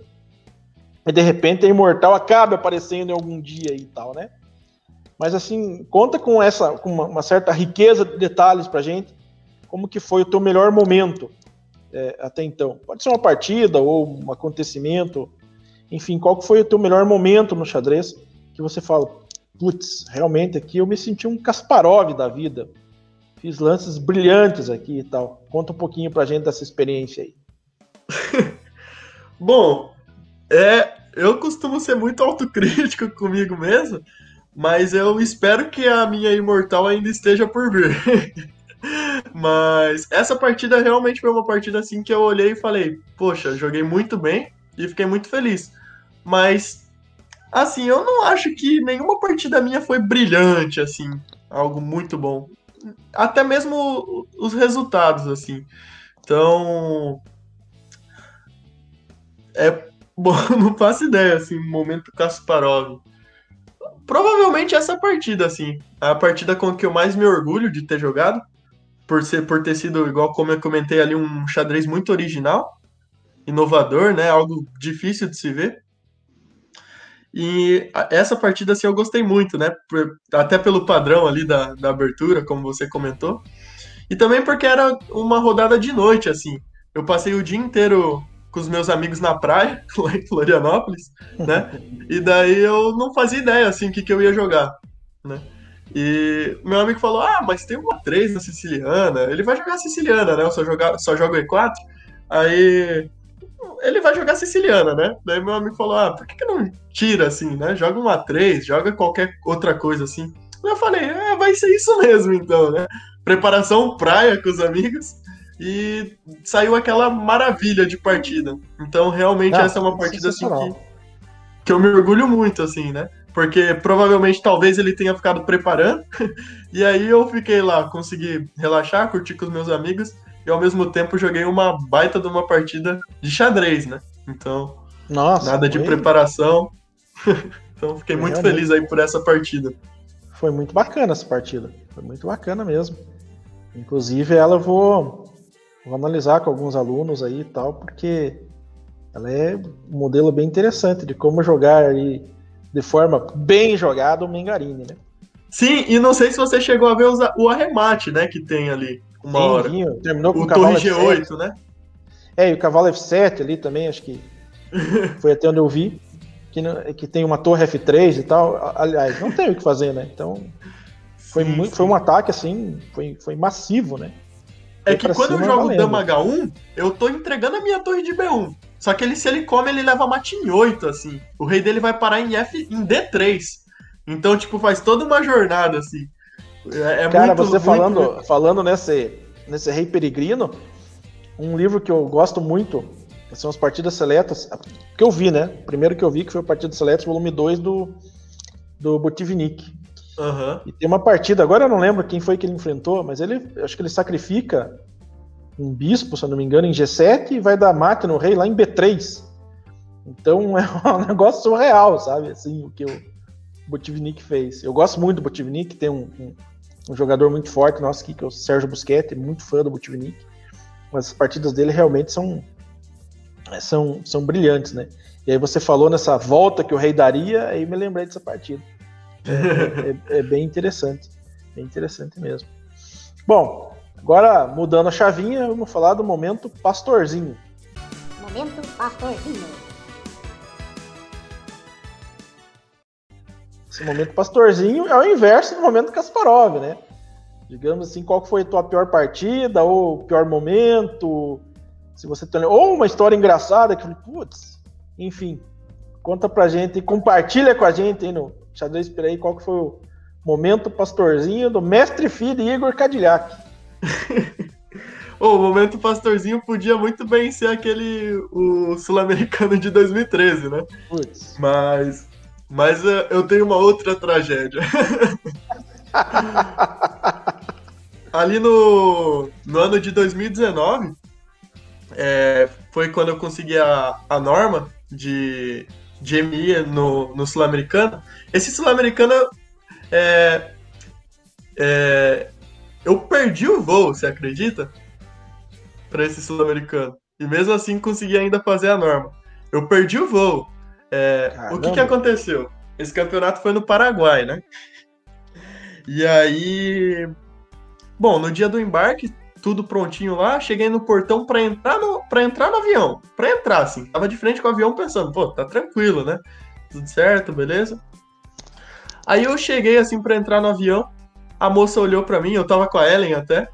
E de repente a imortal acaba aparecendo em algum dia e tal, né? Mas assim, conta com essa, com uma, uma certa riqueza de detalhes pra gente, como que foi o teu melhor momento é, até então? Pode ser uma partida ou um acontecimento, enfim, qual que foi o teu melhor momento no xadrez que você fala, putz, realmente aqui eu me senti um Kasparov da vida, fiz lances brilhantes aqui e tal. Conta um pouquinho pra gente dessa experiência aí. Bom, é, eu costumo ser muito autocrítico comigo mesmo, mas eu espero que a minha imortal ainda esteja por vir. Mas essa partida realmente foi uma partida assim que eu olhei e falei, poxa, joguei muito bem e fiquei muito feliz. Mas assim, eu não acho que nenhuma partida minha foi brilhante assim, algo muito bom. Até mesmo os resultados assim. Então, é bom, não faço ideia assim, momento Kasparov. Provavelmente essa partida assim, a partida com que eu mais me orgulho de ter jogado por, ser, por ter sido, igual como eu comentei ali, um xadrez muito original, inovador, né? Algo difícil de se ver. E essa partida, assim, eu gostei muito, né? Até pelo padrão ali da, da abertura, como você comentou. E também porque era uma rodada de noite, assim. Eu passei o dia inteiro com os meus amigos na praia, lá em Florianópolis, né? E daí eu não fazia ideia, assim, o que, que eu ia jogar, né? E meu amigo falou: Ah, mas tem uma 3 na siciliana. Ele vai jogar siciliana, né? Eu só, jogar, só jogo E4. Aí ele vai jogar siciliana, né? Daí meu amigo falou: Ah, por que, que não tira assim, né? Joga uma 3, joga qualquer outra coisa assim. Eu falei: É, vai ser isso mesmo então, né? Preparação praia com os amigos. E saiu aquela maravilha de partida. Então, realmente, ah, essa é uma partida assim que, que eu me orgulho muito, assim, né? porque provavelmente talvez ele tenha ficado preparando. e aí eu fiquei lá, consegui relaxar, curtir com os meus amigos e ao mesmo tempo joguei uma baita de uma partida de xadrez, né? Então, Nossa, nada de preparação. então fiquei muito feliz aí por essa partida. Foi muito bacana essa partida. Foi muito bacana mesmo. Inclusive ela eu vou, vou analisar com alguns alunos aí e tal, porque ela é um modelo bem interessante de como jogar aí de forma bem jogada o Mengarini, né? Sim, e não sei se você chegou a ver o arremate, né, que tem ali, uma Sim, hora. Vinho, terminou com o, o cavalo G8, F7. né? É, e o cavalo F7 ali também, acho que foi até onde eu vi, que, que tem uma torre F3 e tal. Aliás, não tem o que fazer, né? Então, foi, sim, muito, sim. foi um ataque, assim, foi, foi massivo, né? É que quando eu jogo valendo. Dama H1, eu tô entregando a minha torre de B1. Só que ele, se ele come, ele leva mate em 8, assim. O rei dele vai parar em F em D3. Então, tipo, faz toda uma jornada, assim. É, é Cara, muito, você muito, falando, muito... falando nesse, nesse rei peregrino, um livro que eu gosto muito, são as partidas seletas, que eu vi, né? Primeiro que eu vi que foi o Partidas Seletas, volume 2 do, do Botivnik. Aham. E tem uma partida, agora eu não lembro quem foi que ele enfrentou, mas ele, acho que ele sacrifica um bispo, se eu não me engano, em G7 e vai dar mate no rei lá em B3. Então é um negócio surreal, sabe? Assim, o que o Botivnik fez. Eu gosto muito do Botivnik, tem um, um, um jogador muito forte nosso aqui, que é o Sérgio Busquets, muito fã do Botivnik. Mas as partidas dele realmente são, são, são brilhantes, né? E aí você falou nessa volta que o rei daria, aí me lembrei dessa partida. É, é- é bem interessante. Bem interessante mesmo. Bom, agora mudando a chavinha, vamos falar do momento pastorzinho. Momento Pastorzinho. Esse momento pastorzinho é o inverso do momento Kasparov, né? Digamos assim, qual foi a tua pior partida, ou pior momento, se você tem... Ou uma história engraçada que, putz, enfim, conta pra gente e compartilha com a gente aí no Xadrez Pirei qual que foi o momento pastorzinho do mestre filho Igor Cadillac. O momento pastorzinho podia muito bem ser aquele o sul-americano de 2013, né? Putz. Mas mas eh, eu tenho uma outra tragédia. Ali no, no ano de 2019, é, foi quando eu consegui a, a norma de, de MI no, no Sul-Americano. Esse Sul-Americano, é, é, eu perdi o voo, você acredita? Para esse Sul-Americano. E mesmo assim consegui ainda fazer a norma. Eu perdi o voo. É, o que, que aconteceu? Esse campeonato foi no Paraguai, né? E aí. Bom, no dia do embarque, tudo prontinho lá, cheguei no portão pra entrar no, pra entrar no avião. Pra entrar, assim. Tava de frente com o avião pensando, pô, tá tranquilo, né? Tudo certo, beleza? Aí eu cheguei assim pra entrar no avião. A moça olhou pra mim, eu tava com a Ellen até.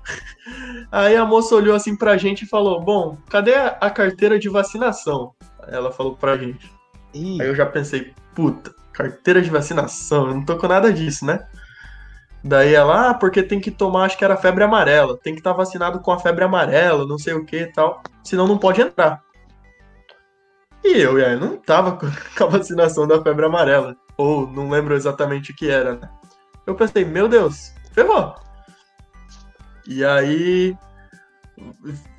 Aí a moça olhou assim pra gente e falou: Bom, cadê a, a carteira de vacinação? Ela falou pra gente. Ih, Aí eu já pensei, puta, carteira de vacinação, eu não tô com nada disso, né? Daí ela, ah, porque tem que tomar, acho que era febre amarela, tem que estar vacinado com a febre amarela, não sei o que e tal, senão não pode entrar. E eu, e aí, não tava com com a vacinação da febre amarela, ou não lembro exatamente o que era, né? Eu pensei, meu Deus, ferrou. E aí,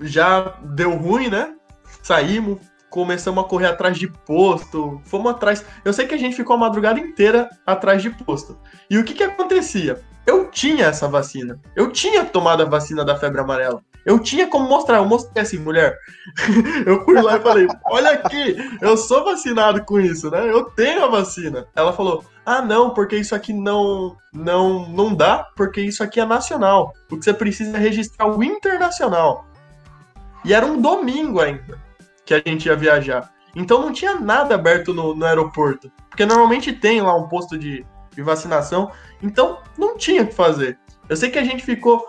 já deu ruim, né? Saímos, começamos a correr atrás de posto, fomos atrás. Eu sei que a gente ficou a madrugada inteira atrás de posto. E o que que acontecia? Eu tinha essa vacina. Eu tinha tomado a vacina da febre amarela. Eu tinha como mostrar. Eu mostrei assim, mulher. eu fui lá e falei: Olha aqui, eu sou vacinado com isso, né? Eu tenho a vacina. Ela falou: Ah, não, porque isso aqui não, não, não dá, porque isso aqui é nacional. O que você precisa é registrar o internacional. E era um domingo ainda que a gente ia viajar. Então não tinha nada aberto no, no aeroporto. Porque normalmente tem lá um posto de, de vacinação. Então não tinha o que fazer. Eu sei que a gente ficou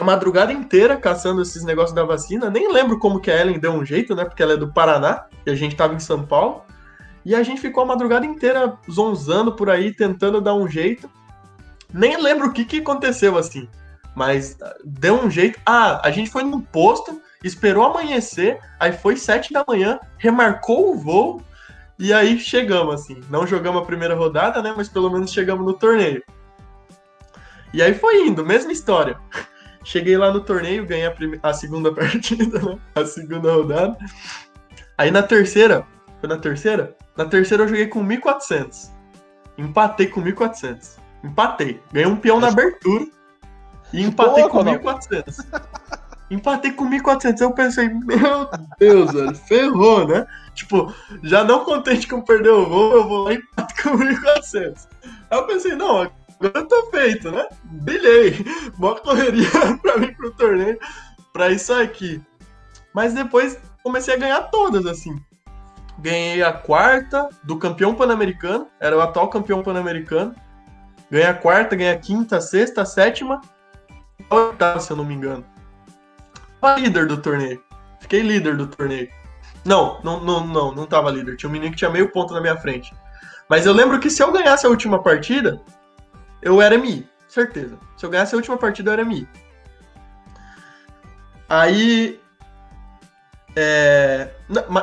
a madrugada inteira caçando esses negócios da vacina. Nem lembro como que a Ellen deu um jeito, né? Porque ela é do Paraná e a gente tava em São Paulo. E a gente ficou a madrugada inteira zonzando por aí, tentando dar um jeito. Nem lembro o que, que aconteceu assim. Mas ah, deu um jeito. Ah, a gente foi num posto, esperou amanhecer, aí foi sete da manhã, remarcou o voo e aí chegamos assim. Não jogamos a primeira rodada, né? Mas pelo menos chegamos no torneio. E aí foi indo, mesma história. Cheguei lá no torneio, ganhei a, prime- a segunda partida, né? A segunda rodada. Aí na terceira, foi na terceira? Na terceira eu joguei com 1.400. Empatei com 1.400. Empatei. Ganhei um peão na abertura e empatei com não? 1.400. Empatei com 1.400. Eu pensei, meu Deus, velho, ferrou, né? Tipo, já não contente com perder o voo, eu vou lá e empato com 1.400. Aí eu pensei, não, agora tô feito, né? Brilhei. Mó correria pra mim pro torneio, pra isso aqui. Mas depois comecei a ganhar todas, assim. Ganhei a quarta do campeão pan-americano, era o atual campeão pan-americano. Ganhei a quarta, ganhei a quinta, a sexta, a sétima, a oitava, se eu não me engano. Tava líder do torneio. Fiquei líder do torneio. Não, não, não, não, não tava líder. Tinha um menino que tinha meio ponto na minha frente. Mas eu lembro que se eu ganhasse a última partida, eu era MI. Certeza. Se eu ganhasse a última partida, eu era MI. Aí É...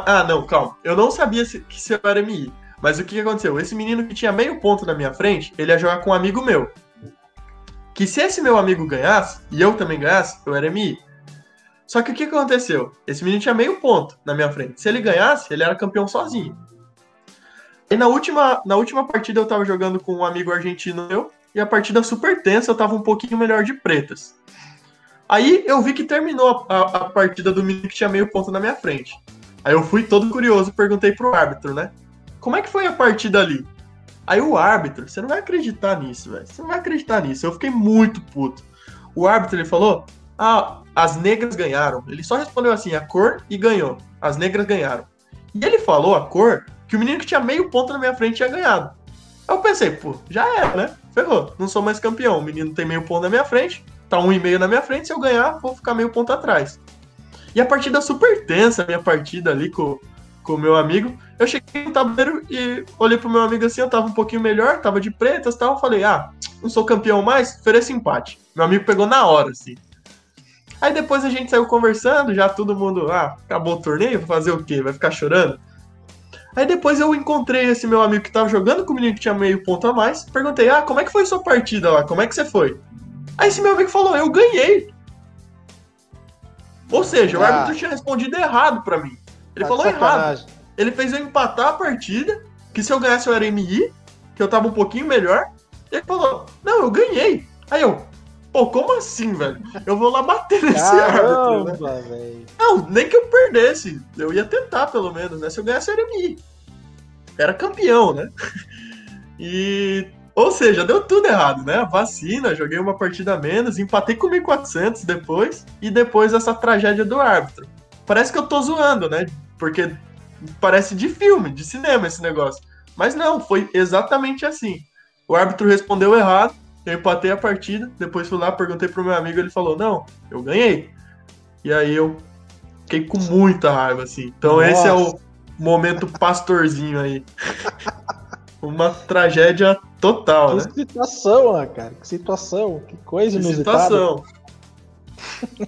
Ah, não, calma. Eu não sabia se, que se eu era MI. Mas o que aconteceu? Esse menino que tinha meio ponto na minha frente, ele ia jogar com um amigo meu. Que se esse meu amigo ganhasse, e eu também ganhasse, eu era MI. Só que o que, aconteceu? Esse menino tinha meio ponto na minha frente. Se ele ganhasse, ele era campeão sozinho. E na última, na última partida eu tava jogando com um amigo argentino meu, e a partida super tensa, eu tava um pouquinho melhor de pretas. Aí eu vi que terminou a, a- a partida do menino que tinha meio ponto na minha frente. Aí eu fui todo curioso, perguntei pro árbitro, né? Como é que foi a partida ali? Aí o árbitro, você não vai acreditar nisso, velho. Você não vai acreditar nisso. Eu fiquei muito puto. O árbitro ele falou: Ah, as negras ganharam. Ele só respondeu assim, a cor e ganhou. As negras ganharam. E ele falou a cor que o menino que tinha meio ponto na minha frente tinha ganhado. Aí eu pensei, pô, já era, né? Ferrou, não sou mais campeão. O menino tem meio ponto na minha frente, tá um e meio na minha frente. Se eu ganhar, vou ficar meio ponto atrás. E a partida super tensa, a minha partida ali com com o meu amigo. Eu cheguei no tabuleiro e olhei pro meu amigo assim, eu tava um pouquinho melhor, tava de pretas e tal. Eu falei, ah, não sou campeão mais, ofereço empate. Meu amigo pegou na hora, assim. Aí depois a gente saiu conversando, já todo mundo, ah, acabou o torneio, vai fazer o quê? Vai ficar chorando? Aí depois eu encontrei esse meu amigo que tava jogando com o menino que tinha meio ponto a mais. Perguntei, ah, como é que foi sua partida lá? Como é que você foi? Aí esse meu amigo falou, eu ganhei. Ou seja, o Ah. árbitro tinha respondido errado pra mim. Ele Tá falou errado. Ele fez eu empatar a partida, que se eu ganhasse eu era MI, que eu tava um pouquinho melhor. Ele falou, não, eu ganhei. Aí eu, pô, como assim, velho? Eu vou lá bater nesse árbitro, né? Caramba, velho. Não, nem que eu perdesse. Eu ia tentar, pelo menos, né? Se eu ganhasse, eu era MI. Era campeão, né? E. Ou seja, deu tudo errado, né? Vacina, joguei uma partida a menos, empatei com 1.400 depois, e depois essa tragédia do árbitro. Parece que eu tô zoando, né? Porque parece de filme, de cinema esse negócio. Mas não, foi exatamente assim. O árbitro respondeu errado, eu empatei a partida, depois fui lá, perguntei pro meu amigo, ele falou: Não, eu ganhei. E aí eu fiquei com muita raiva, assim. Então esse é o Nossa. momento pastorzinho aí. Uma tragédia total, né? Que situação, ah, cara. Que situação. Que coisa Que inusitada. situação.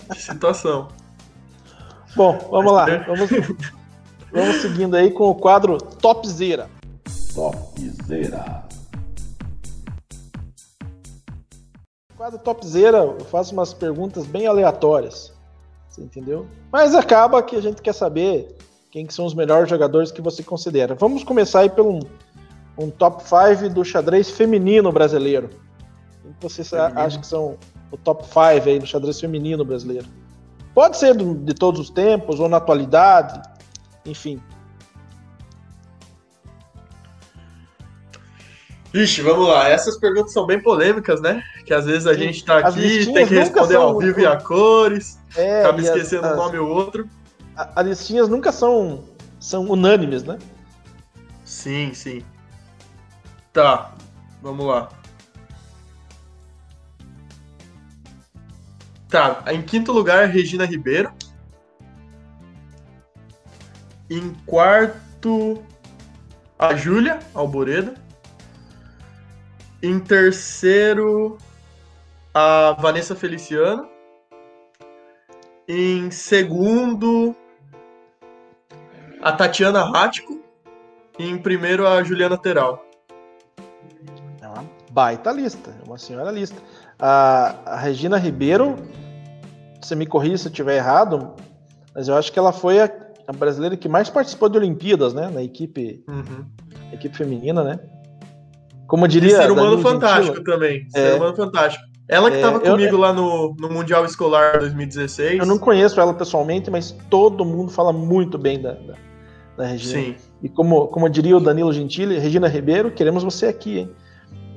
Que situação. Bom, vamos lá. Vamos, vamos seguindo aí com o quadro Topzera. Topzera. No quadro Topzera, eu faço umas perguntas bem aleatórias. Você entendeu? Mas acaba que a gente quer saber quem que são os melhores jogadores que você considera. Vamos começar aí pelo um, um top 5 do xadrez feminino brasileiro. Quem que você acha que são o top 5 aí do xadrez feminino brasileiro? Pode ser do- de todos os tempos ou na atualidade, enfim. Vixe, vamos lá. Essas perguntas são bem polêmicas, né? Que às vezes a Sim. gente tá As aqui, tem que responder ao vivo e a cores, É, acaba e as- esquecendo as- um nome ou outro. as listinhas nunca são, são unânimes, né? Sim, sim. Tá, vamos lá. Tá, em quinto lugar, Regina Ribeiro. Em quarto, a Júlia Alboredo. Em terceiro, a Vanessa Feliciano. Em segundo, a Tatiana Rático. E em primeiro, a Juliana Teral. É uma baita lista, é uma senhora lista. A, a Regina Ribeiro, você me corrija se eu estiver errado, mas eu acho que ela foi a, a brasileira que mais participou de Olimpíadas, né? Na equipe, Uhum. equipe feminina, né? Como E diria. ser humano fantástico também. É. Ser humano fantástico. Ela que É, tava eu- comigo lá no, no Mundial Escolar 2016. Eu não conheço ela pessoalmente, mas todo mundo fala muito bem da, da, da Regina. Sim. E como, como diria o Danilo Gentili, Regina Ribeiro, queremos você aqui, hein?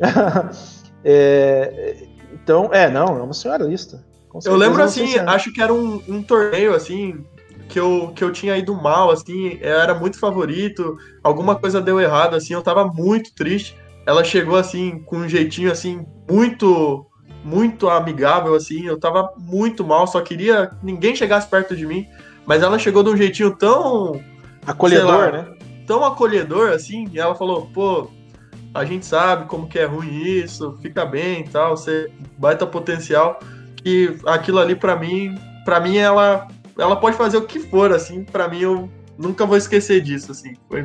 É, então, é, não, é uma senhora lista. Eu lembro é assim, acho que era um, um torneio assim que eu, que eu tinha ido mal, assim, eu era muito favorito, alguma coisa deu errado, assim, eu tava muito triste. Ela chegou assim com um jeitinho assim muito muito amigável assim, eu tava muito mal, só queria que ninguém chegasse perto de mim, mas ela chegou de um jeitinho tão Acolhedor, lá, né? tão acolhedor assim, e ela falou, pô, a gente sabe como que é ruim isso, fica bem e tal, você baita potencial, que aquilo ali pra mim, para mim ela ela pode fazer o que for, assim, para mim eu nunca vou esquecer disso, assim. Foi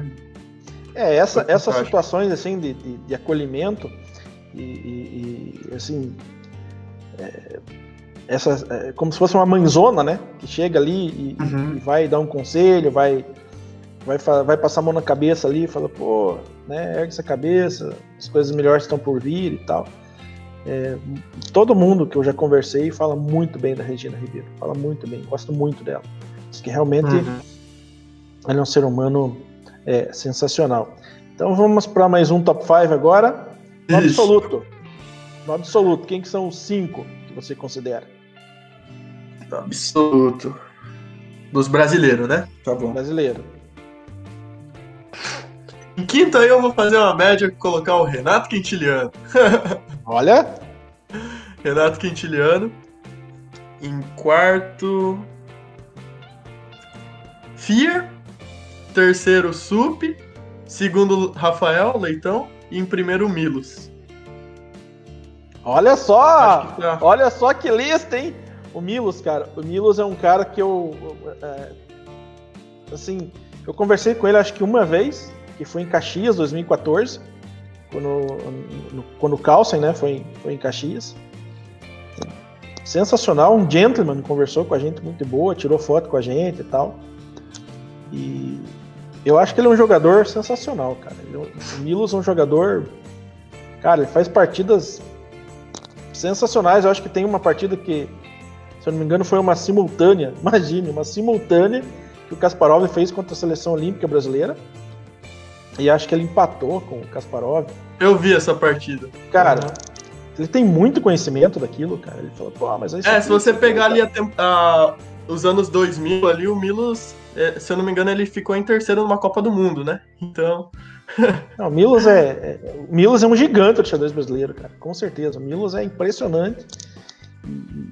É, essa, essas situações assim de, de, de acolhimento e, e- e, assim é, essas, é, como se fosse uma mãezona, né? Que chega ali e, Uhum. e vai dar um conselho, vai, vai, vai passar a mão na cabeça ali e fala, pô, né, ergue essa cabeça, as coisas melhores estão por vir e tal. É, todo mundo que eu já conversei fala muito bem da Regina Ribeiro, fala muito bem, gosto muito dela. Diz que realmente Uhum. ele é um ser humano é, sensacional. Então vamos para mais um top 5 agora. No Isso. absoluto. No absoluto, quem que são os cinco que você considera? absoluto. Dos brasileiros, né? Tá bom. Brasileiro. Em quinto aí eu vou fazer uma média e colocar o Renato Quintiliano. Olha, Renato Quintiliano. Em quarto. Fia. Terceiro, Sup. Segundo, Rafael Leitão. E em primeiro, Milos. olha só! Tá. Olha só que lista, hein? O Milos, cara. O Milos é um cara que eu. é, assim, eu conversei com ele acho que uma vez, que foi em Caxias, 2014. Quando, no- quando o Carlsen, né, foi, em- foi em Caxias. Sensacional, um gentleman, conversou com a gente muito boa, tirou foto com a gente e tal. E eu acho que ele é um jogador sensacional, cara. Ele é o Milos é um jogador. Cara, ele faz partidas sensacionais. Eu acho que tem uma partida que, se eu não me engano, foi uma simultânea. Imagine, uma simultânea que o Kasparov fez contra a seleção olímpica brasileira. E acho que ele empatou com o Kasparov. Eu vi essa partida. Cara, ele tem muito conhecimento daquilo, cara. Ele falou, pô, mas é isso É, aqui, se você pegar cara." ali a a- os anos 2000 ali, o Milos, é, se eu não me engano, ele ficou em terceiro numa Copa do Mundo, né? Então, Não, o Milos é, é- Milos é um gigante do xadrez brasileiro, cara. Com certeza. O Milos é impressionante.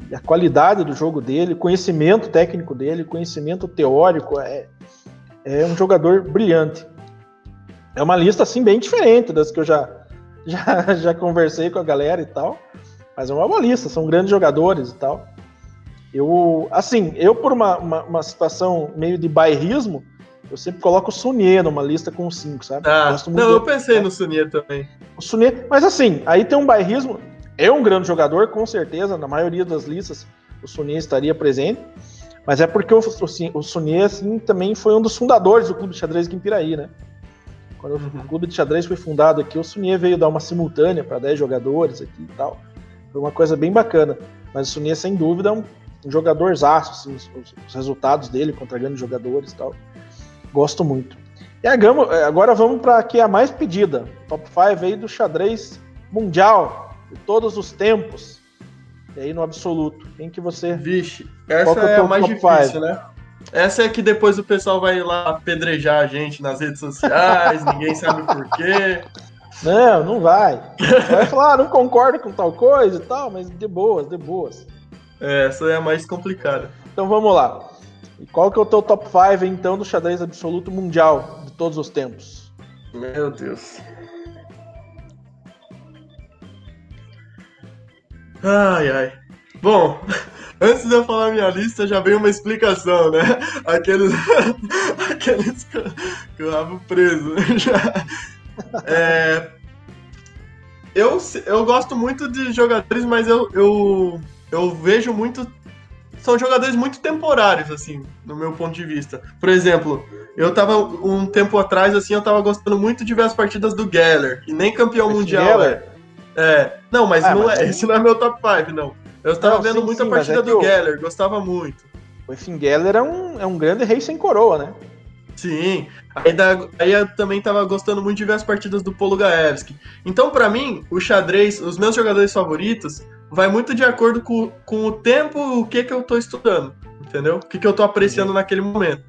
E a qualidade do jogo dele, conhecimento técnico dele, conhecimento teórico, é, é um jogador brilhante. É uma lista assim bem diferente das que eu já, já, já conversei com a galera e tal. Mas é uma boa lista, são grandes jogadores e tal. Eu, assim, eu por uma, uma, uma situação meio de bairrismo, eu sempre coloco o Sunier numa lista com cinco, sabe? ah, muito não, eu pensei no Sunier também. O Sunier, mas assim, aí tem um bairrismo. É um grande jogador, com certeza. Na maioria das listas, o Sunier estaria presente. Mas é porque o, o, o Sunier, assim, também foi um dos fundadores do Clube de Xadrez aqui em Piraí, né? Quando Uhum. o Clube de Xadrez foi fundado aqui, o Sunier veio dar uma simultânea para 10 jogadores aqui e tal. Foi uma coisa bem bacana. Mas o Sunier, sem dúvida, é um, um jogador zaço, assim, os, os- os resultados dele contra grandes jogadores e tal. Gosto muito. E a gama- agora vamos para que é a mais pedida. Top 5 aí do xadrez mundial de todos os tempos. E aí no absoluto. Quem que você. Vixe, essa é é a mais difícil, five? né? Essa é que depois o pessoal vai lá apedrejar a gente nas redes sociais, ninguém sabe por quê. Não, não vai. Vai falar, ah, não concordo com tal coisa e tal, mas de boas, de boas. É, essa é a mais complicada. Então vamos lá. E qual que é o teu top 5 então do xadrez absoluto mundial de todos os tempos? Meu Deus. Ai, ai. Bom, antes de eu falar minha lista, já veio uma explicação, né? Aqueles, aqueles com o rabo preso. Já. É, eu, eu gosto muito de jogadores, mas eu, eu, eu vejo muito. São jogadores muito temporários, assim, no meu ponto de vista. Por exemplo, eu tava um tempo atrás, assim, eu tava gostando muito de ver as partidas do Geller, que nem campeão mundial Geller? é. É. Não, mas, Ah, não mas é, esse não é meu top 5, não. Eu tava Não, vendo sim, muita sim, partida é do o- Geller, gostava muito. O Effingeller é um, é um grande rei sem coroa, né? Sim. Ainda, aí eu também tava gostando muito de ver as partidas do Polugaevski. Então, pra mim, o xadrez, os meus jogadores favoritos, vai muito de acordo com, com o tempo, o que que eu tô estudando, entendeu? O que que eu tô apreciando naquele momento.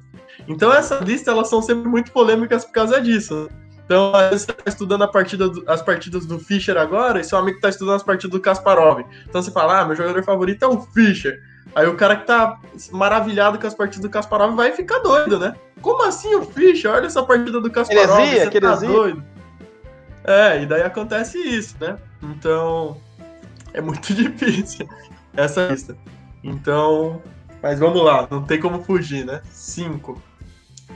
Então, essas listas, elas são sempre muito polêmicas por causa disso. Então, às vezes você tá estudando a partida do- as partidas do Fischer agora, e seu amigo tá estudando as partidas do Kasparov. Então você fala, ah, meu jogador favorito é o Fischer. Aí o cara que tá maravilhado com as partidas do Kasparov vai ficar doido, né? Como assim o Fischer? Olha essa partida do Kasparov, Heresia, você que tá doido. É, e daí acontece isso, né? Então, é muito difícil essa lista. Então, Mas vamos lá, não tem como fugir, né? Cinco.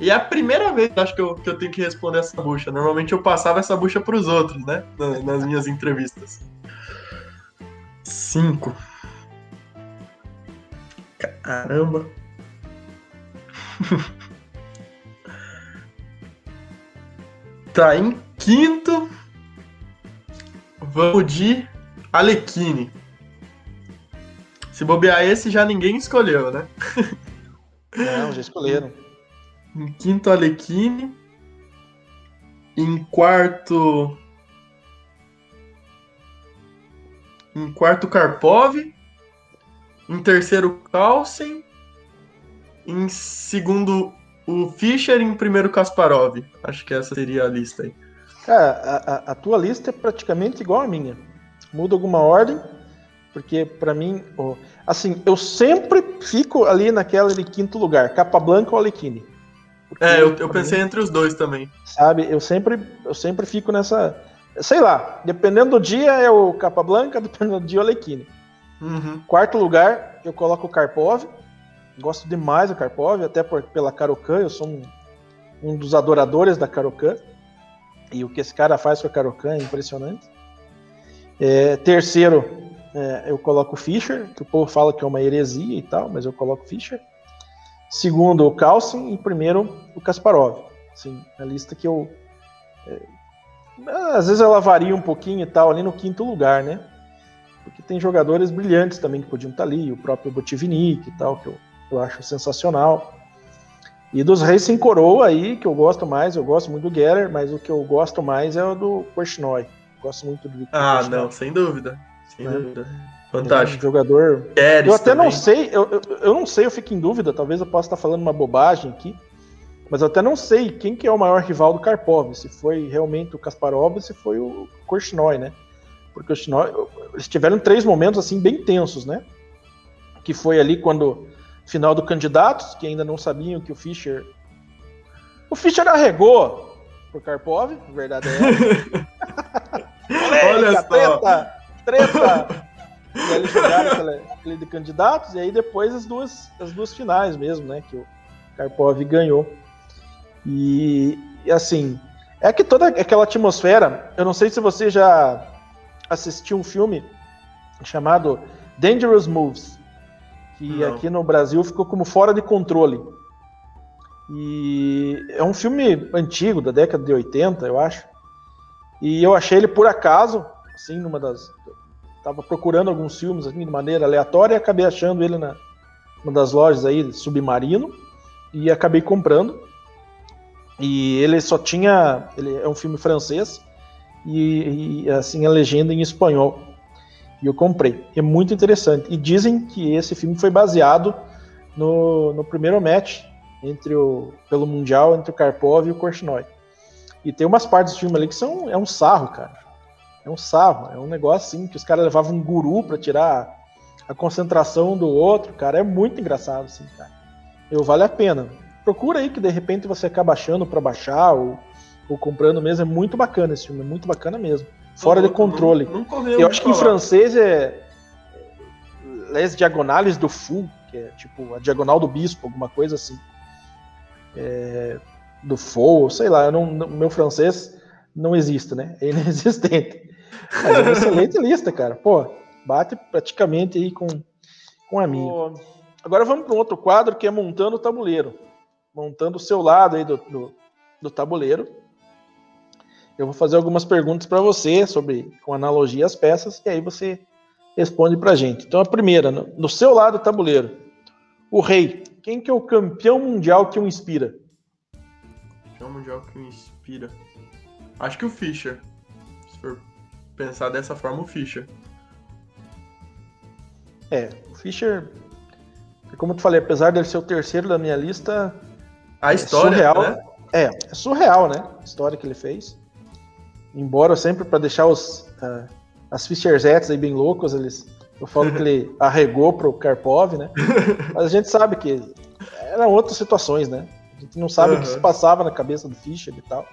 E é a primeira vez, acho que eu, que eu tenho que responder essa bucha. Normalmente eu passava essa bucha pros outros, né? Na- Nas minhas entrevistas. Cinco. Caramba. tá, em quinto. Vamos de Alequine. Se bobear esse, já ninguém escolheu, né? Não, já escolheram. Em quinto, Alequine. Em quarto. Em quarto, Karpov. Em terceiro, Carlsen. Em segundo, o Fischer. E em primeiro, Kasparov. Acho que essa seria a lista aí. Cara, a, a- a tua lista é praticamente igual à minha. Muda alguma ordem, porque pra mim, assim, eu sempre fico ali naquela de quinto lugar, Capablanca ou Alequine. É, eu, eu pensei mim, entre os dois também. sabe, eu sempre, eu sempre fico nessa, sei lá, dependendo do dia é o Capablanca, dependendo do dia é o Alequine. Uhum. Quarto lugar, eu coloco o Karpov. Gosto demais do Karpov, até por, pela Karokan. Eu sou um, um dos adoradores da Karokan. E o que esse cara faz com a Karokan é impressionante. É, terceiro, é, eu coloco o Fischer, que o povo fala que é uma heresia e tal, mas eu coloco o Fischer. Segundo, o Carlsen. E primeiro, o Kasparov. Assim, a lista que eu. é, às vezes ela varia um pouquinho e tal, ali no quinto lugar, né? porque tem jogadores brilhantes também que podiam estar ali, o próprio Botivnik e tal, que eu, eu acho sensacional. E dos reis sem coroa aí, que eu gosto mais, eu gosto muito do Geller, mas o que eu gosto mais é o do Korchnoi. Gosto muito do Ah, não, sem dúvida. Sem É. dúvida. É Fantástico. um jogador. Pérez Eu até não também. sei, eu, eu, eu não sei, eu fico em dúvida, talvez eu possa estar falando uma bobagem aqui, mas eu até não sei quem que é o maior rival do Karpov, se foi realmente o Kasparov se foi o Korchnoi, né? Porque o Korchnoi, eles tiveram três momentos assim bem tensos, né? Que foi ali quando final do candidatos, que ainda não sabiam que o Fischer o Fischer arregou pro Karpov, verdade é essa. Olha só. treta, treta. E aí eles jogaram aquela- aquele de candidatos, e aí depois as duas, as duas finais mesmo, né? Que o Karpov ganhou. E, e, assim, é que toda aquela atmosfera, eu não sei se você já assistiu um filme chamado Dangerous Moves, que Não. aqui no Brasil ficou como Fora de Controle. E é um filme antigo, da década de 80, eu acho. E eu achei ele por acaso, assim, numa das. Tava procurando alguns filmes assim, de maneira aleatória e acabei achando ele na uma das lojas aí, Submarino, e acabei comprando. E ele só tinha. Ele é um filme francês e, e, assim a legenda em espanhol. E eu comprei. É muito interessante. E dizem que esse filme foi baseado no, no primeiro match entre o pelo mundial entre o Karpov e o Korchnoi. E tem umas partes do filme ali que são é um sarro, cara. É um sarro, é um negócio assim que os caras levavam um guru para tirar a concentração do outro, cara, é muito engraçado assim, cara. Eu vale a pena. Procura aí que de repente você acaba achando para baixar ou, ou comprando mesmo, é muito bacana esse filme, é muito bacana mesmo. Fora de controle. Não, ouvi Eu acho que em falar. francês é Les Diagonales do Fou, que é tipo a diagonal do bispo, alguma coisa assim. É, do Fou, sei lá, não- meu francês não existe, né? É inexistente. Mas é uma excelente lista, cara. Pô, bate praticamente aí com, com a minha. Agora vamos para um outro quadro que é montando o tabuleiro. Montando o seu lado aí do, do, do tabuleiro. Eu vou fazer algumas perguntas para você sobre com analogia às peças e aí você responde para gente. Então a primeira, no, no seu lado do tabuleiro, o rei. Quem que é o campeão mundial que o inspira? Campeão mundial que me inspira. Acho que o Fischer. Se for pensar dessa forma, o Fischer. É, o Fischer, como eu te falei, apesar dele ser o terceiro da minha lista, A história, surreal. né? É, é surreal, né? A história que ele fez. Embora sempre para deixar os ah, as Fischerzettes aí bem loucos, eles eu falo que ele arregou pro Karpov, né? Mas a gente sabe que eram outras situações, né? A gente não sabe o que Uhum. se passava na cabeça do Fischer e tal.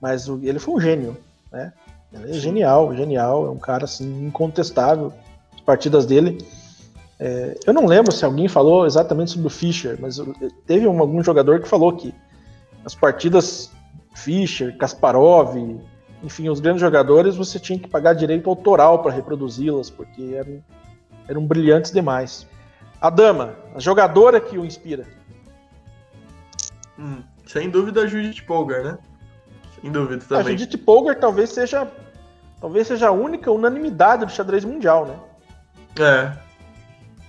Mas o- ele foi um gênio, né? Ele é Sim. genial, genial, é um cara assim incontestável. As partidas dele É, eu não lembro se alguém falou exatamente sobre o Fischer, mas teve um, algum jogador que falou que as partidas Fischer, Kasparov, enfim, os grandes jogadores, você tinha que pagar direito autoral para reproduzi-las, porque eram, eram brilhantes demais. A dama, a jogadora que o inspira. Hum, sem dúvida a Judith Polgar, né? Sem dúvida A também. Judith Polgar talvez seja talvez seja a única unanimidade do xadrez mundial, né? É,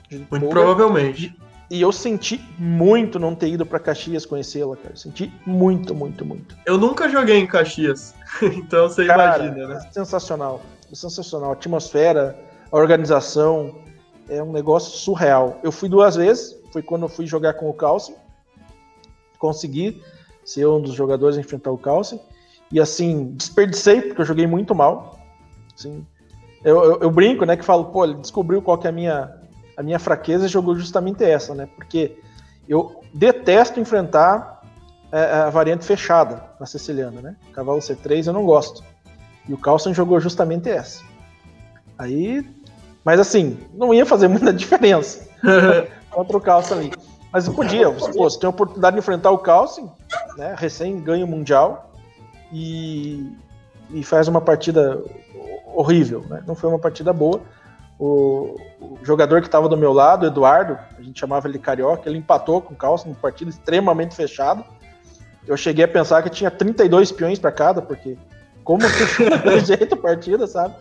Judith muito Polgar. provavelmente. E eu senti muito não ter ido para Caxias conhecê-la, cara. Senti muito, muito, muito. Eu nunca joguei em Caxias, então você Cara, imagina, né? é sensacional. É sensacional. A atmosfera, a organização, é um negócio surreal. Eu fui duas vezes, foi quando eu fui jogar com o Carlsen. Consegui ser um dos jogadores a enfrentar o Carlsen. E assim, desperdicei, porque eu joguei muito mal. Assim, eu, eu, eu brinco, né, que falo, pô, ele descobriu qual que é a minha, a minha fraqueza e jogou justamente essa, né? Porque eu detesto enfrentar é, a variante fechada na siciliana, né? Cavalo C3 eu não gosto. E o Carlsen jogou justamente essa. Aí, mas assim, não ia fazer muita diferença contra o Carlsen ali. Mas podia, pô, você tem a oportunidade de enfrentar o Carlsen, né? Recém ganha o Mundial e, e faz uma partida horrível, né? Não foi uma partida boa. O, o jogador que estava do meu lado, Eduardo, a gente chamava ele Carioca, ele empatou com o Carlsen, uma partida extremamente fechada. Eu cheguei a pensar que tinha 32 peões para cada, porque como daquele jeito a partida, sabe?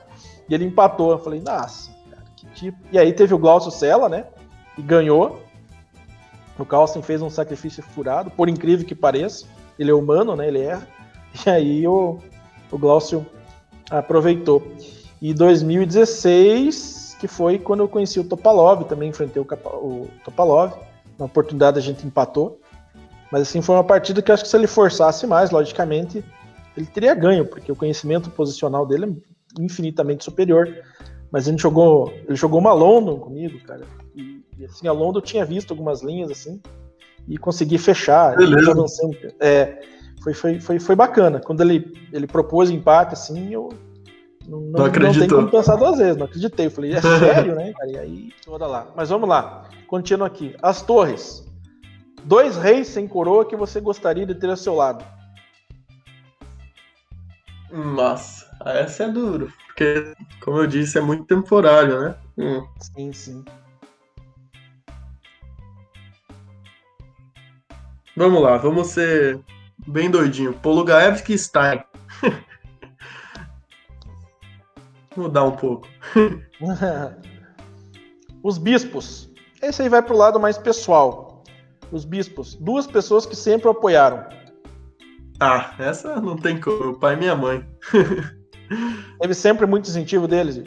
E ele empatou. Eu falei, nossa, cara, que tipo. E aí teve o Glaucio Sella, né? E ganhou. O Carlsen fez um sacrifício furado, por incrível que pareça. Ele é humano, né? Ele erra. E aí o, o Glaucio aproveitou. E 2016, que foi quando eu conheci o Topalov, também enfrentei o, o Topalov. Na oportunidade a gente empatou. Mas assim, foi uma partida que acho que se ele forçasse mais, logicamente, ele teria ganho, porque o conhecimento posicional dele é infinitamente superior. Mas a gente jogou. Ele jogou uma London comigo, cara. E, e, assim, a London eu tinha visto algumas linhas assim. E consegui fechar. Beleza. Um- É, foi, foi, foi, foi bacana. Quando ele, ele propôs empate, assim, eu. Não, não, não tem como pensar duas vezes, não acreditei. Eu falei, é sério, né, cara? E aí, toda lá. Mas vamos lá. Continuo aqui. As torres. Dois reis sem coroa que você gostaria de ter ao seu lado. Nossa, essa é duro. Porque, como eu disse, é muito temporário, né? Hum. Sim, sim. Vamos lá, vamos ser bem doidinho. Polugaevski e Stein. Mudar um pouco. Os bispos. Esse aí vai pro lado mais pessoal. Os bispos. Duas pessoas que sempre o apoiaram. Ah, essa não tem como. Meu pai e minha mãe. Teve sempre muito incentivo deles.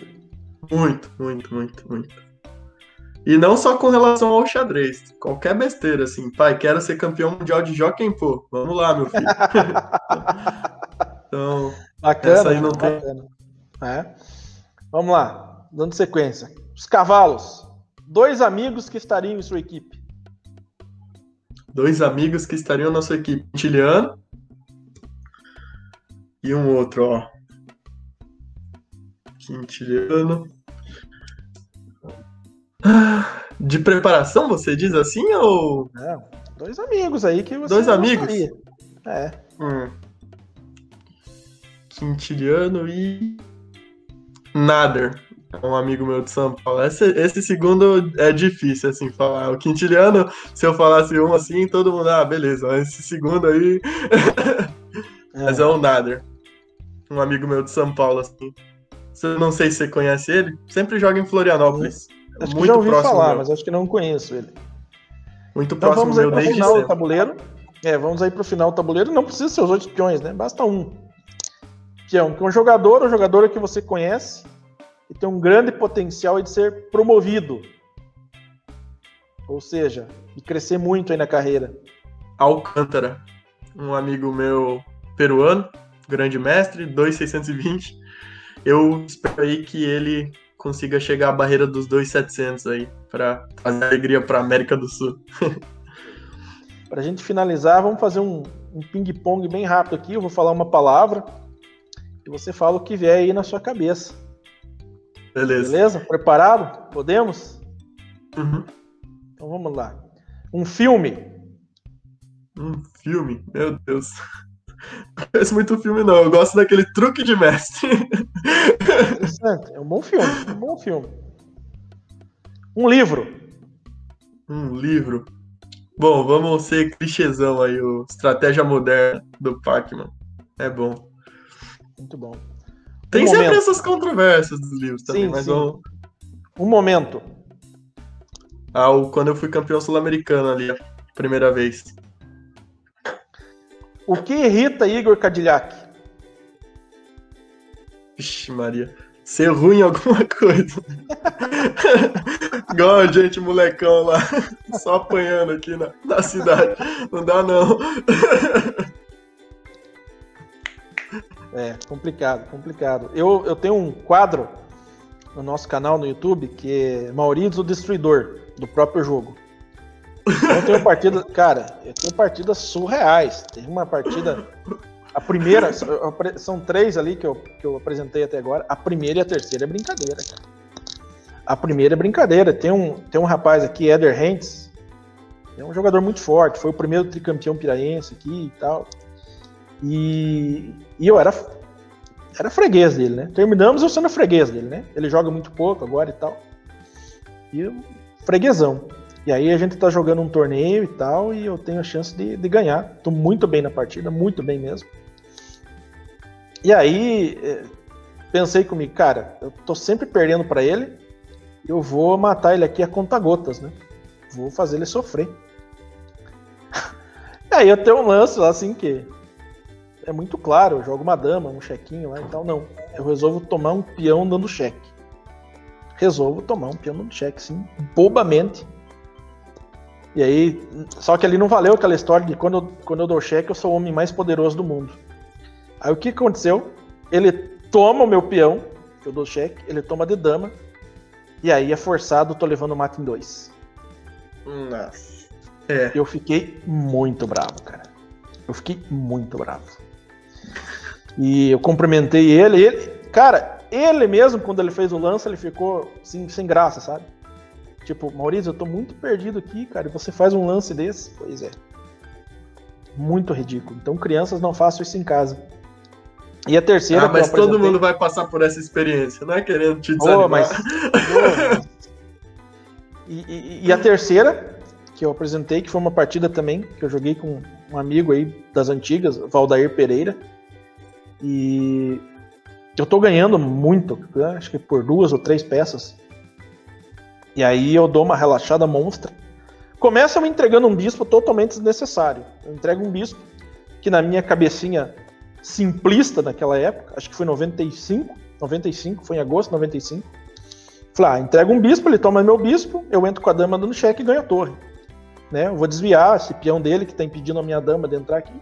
Muito, muito, muito, muito. E não só com relação ao xadrez. Qualquer besteira, assim. Pai, quero ser campeão mundial de Jockey Pô. Vamos lá, meu filho. então, Bacana, Essa aí né? não tem. bacana. É. Vamos lá, dando sequência. Os cavalos. Dois amigos que estariam em sua equipe. dois amigos que estariam na sua equipe. Quintiliano e um outro, ó. Quintiliano. De preparação, você diz assim, ou... É, dois amigos aí que você Dois amigos? gostaria. É. Hum. Quintiliano e... Nader. É um amigo meu de São Paulo. Esse, esse segundo é difícil, assim, falar. O Quintiliano, se eu falasse um assim, todo mundo, ah, beleza. Esse segundo aí... Mas é o Nader. Um amigo meu de São Paulo, assim. Eu não sei se você conhece ele. Sempre joga em Florianópolis. É Acho que muito já ouvi falar, meu. mas acho que não conheço ele. Muito Então próximo vamos aí meu para o desde final do tabuleiro. É, vamos aí para o final do tabuleiro. Não precisa ser os oito peões, né? Basta um. Peão, que é um jogador ou jogadora que você conhece e tem um grande potencial de ser promovido. Ou seja, de crescer muito aí na carreira. Alcântara. Um amigo meu peruano, grande mestre, 2,620. Eu espero aí que ele consiga chegar à barreira dos 2,700 aí, para fazer alegria para América do Sul. Para a gente finalizar, vamos fazer um, um ping-pong bem rápido aqui. Eu vou falar uma palavra e você fala o que vier aí na sua cabeça. Beleza. Beleza? Preparado? Podemos? Uhum. Então vamos lá. Um filme. Um filme, meu Deus. Não conheço muito filme, não. Eu gosto daquele truque de mestre. É um bom filme. Um bom filme. Um livro. Um livro. Bom, vamos ser clichêzão aí, o Estratégia Moderna do Pac-Man. É bom. Muito bom. Tem Um sempre momento. essas controvérsias dos livros também, Sim, mas sim. vamos. Um momento. Ah, o- quando eu fui campeão sul-americano ali, primeira vez. O que irrita Igor Cadillac? Vixe, Maria. Ser ruim em alguma coisa. Igual a gente, molecão lá, só apanhando aqui na, na cidade. Não dá, não. É, complicado, complicado. Eu, eu tenho um quadro no nosso canal no YouTube que é Maurício o Destruidor, do próprio jogo. Então, Eu tenho partida, cara, eu tenho partidas surreais. Tem uma partida. A primeira, são três ali que eu, que eu apresentei até agora. A primeira e a terceira é brincadeira, cara. A primeira é brincadeira. Tem um, tem um rapaz aqui, Eder Hentz. É um jogador muito forte. Foi o primeiro tricampeão piraense aqui e tal. E, e eu era, era freguês dele, né? Terminamos eu sendo freguês dele, né? Ele joga muito pouco agora e tal. E eu, freguesão. E aí a gente tá jogando um torneio e tal, e eu tenho a chance de, de ganhar. Tô muito bem na partida, muito bem mesmo. E aí eh, pensei comigo, cara, eu tô sempre perdendo pra ele, eu vou matar ele aqui a conta gotas, né? Vou fazer ele sofrer. aí eu tenho um lance lá assim que é muito claro, eu jogo uma dama, um chequinho lá e tal. Não, eu resolvo tomar um peão dando cheque. Resolvo tomar um peão dando cheque, sim, bobamente. E aí, só que ali não valeu aquela história de quando eu, quando eu dou cheque, eu sou o homem mais poderoso do mundo. Aí o que aconteceu? Ele toma o meu peão, que eu dou cheque, ele toma de dama, e aí é forçado, eu tô levando o mate em dois. Nossa. É. Eu fiquei muito bravo, cara. Eu fiquei muito bravo. E eu cumprimentei ele, e ele, cara, ele mesmo, quando ele fez o lance, ele ficou assim, sem graça, sabe? Tipo, Maurício, eu tô muito perdido aqui, cara, e você faz um lance desse? Pois é. Muito ridículo. Então, crianças, não façam isso em casa. E a terceira. Ah, mas todo mundo vai passar por essa experiência, não é querendo te desanimar. Ô, mas- E, e- e a terceira, que eu apresentei, que foi uma partida também, que eu joguei com um amigo aí das antigas, Valdair Pereira. E eu tô ganhando muito, né? acho que por duas ou três peças. E aí eu dou uma relaxada monstra. Começa me entregando um bispo totalmente desnecessário. Eu entrego um bispo que na minha cabecinha simplista naquela época, acho que foi 95, 95, foi em agosto de 95. Falei, ah, entrega um bispo, ele toma meu bispo, eu entro com a dama dando cheque e ganho a torre. Né? Eu vou desviar esse peão dele que tá impedindo a minha dama de entrar aqui.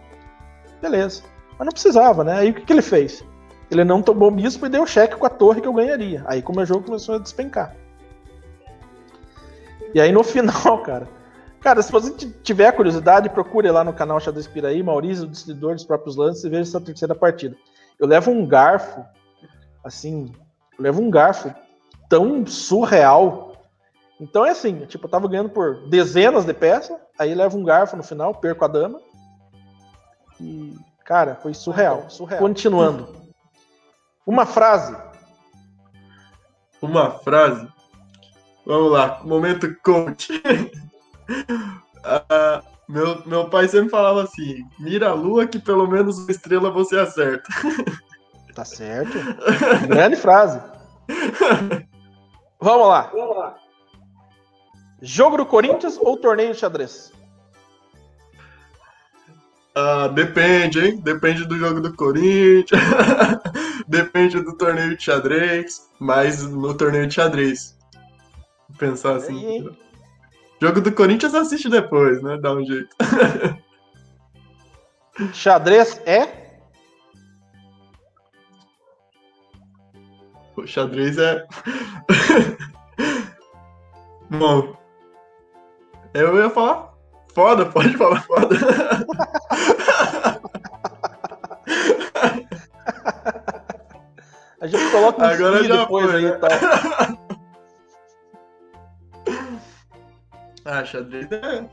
Beleza. Mas não precisava, né? Aí o que, que ele fez? Ele não tomou o bispo e deu cheque com a torre que eu ganharia. Aí como o jogo começou a despencar. E aí no final, cara. Cara, se você tiver curiosidade, procure lá no canal Xadrez Piraí, Maurício, o Destruidor dos Próprios Lances, e veja essa terceira partida. Eu levo um garfo, assim, eu levo um garfo tão surreal. Então é assim, tipo, eu tava ganhando por dezenas de peças, aí levo um garfo no final, perco a dama. E, cara, foi surreal. surreal. Continuando. Uma frase. Uma frase. Vamos lá, momento coach. Ah, meu, meu pai sempre falava assim: mira a lua que pelo menos uma estrela você acerta. Tá certo? Grande frase. Vamos lá. Jogo do Corinthians ou torneio de xadrez? Ah, depende, hein? Depende do jogo do Corinthians, depende do torneio de xadrez, mas no torneio de xadrez. Pensar assim. Aí? Jogo do Corinthians assiste depois, né? Dá um jeito. Xadrez é O xadrez é. Bom. Eu ia falar foda, pode falar foda. A gente coloca um Agora já depois foi, aí né? tal. Ah, xadrez é,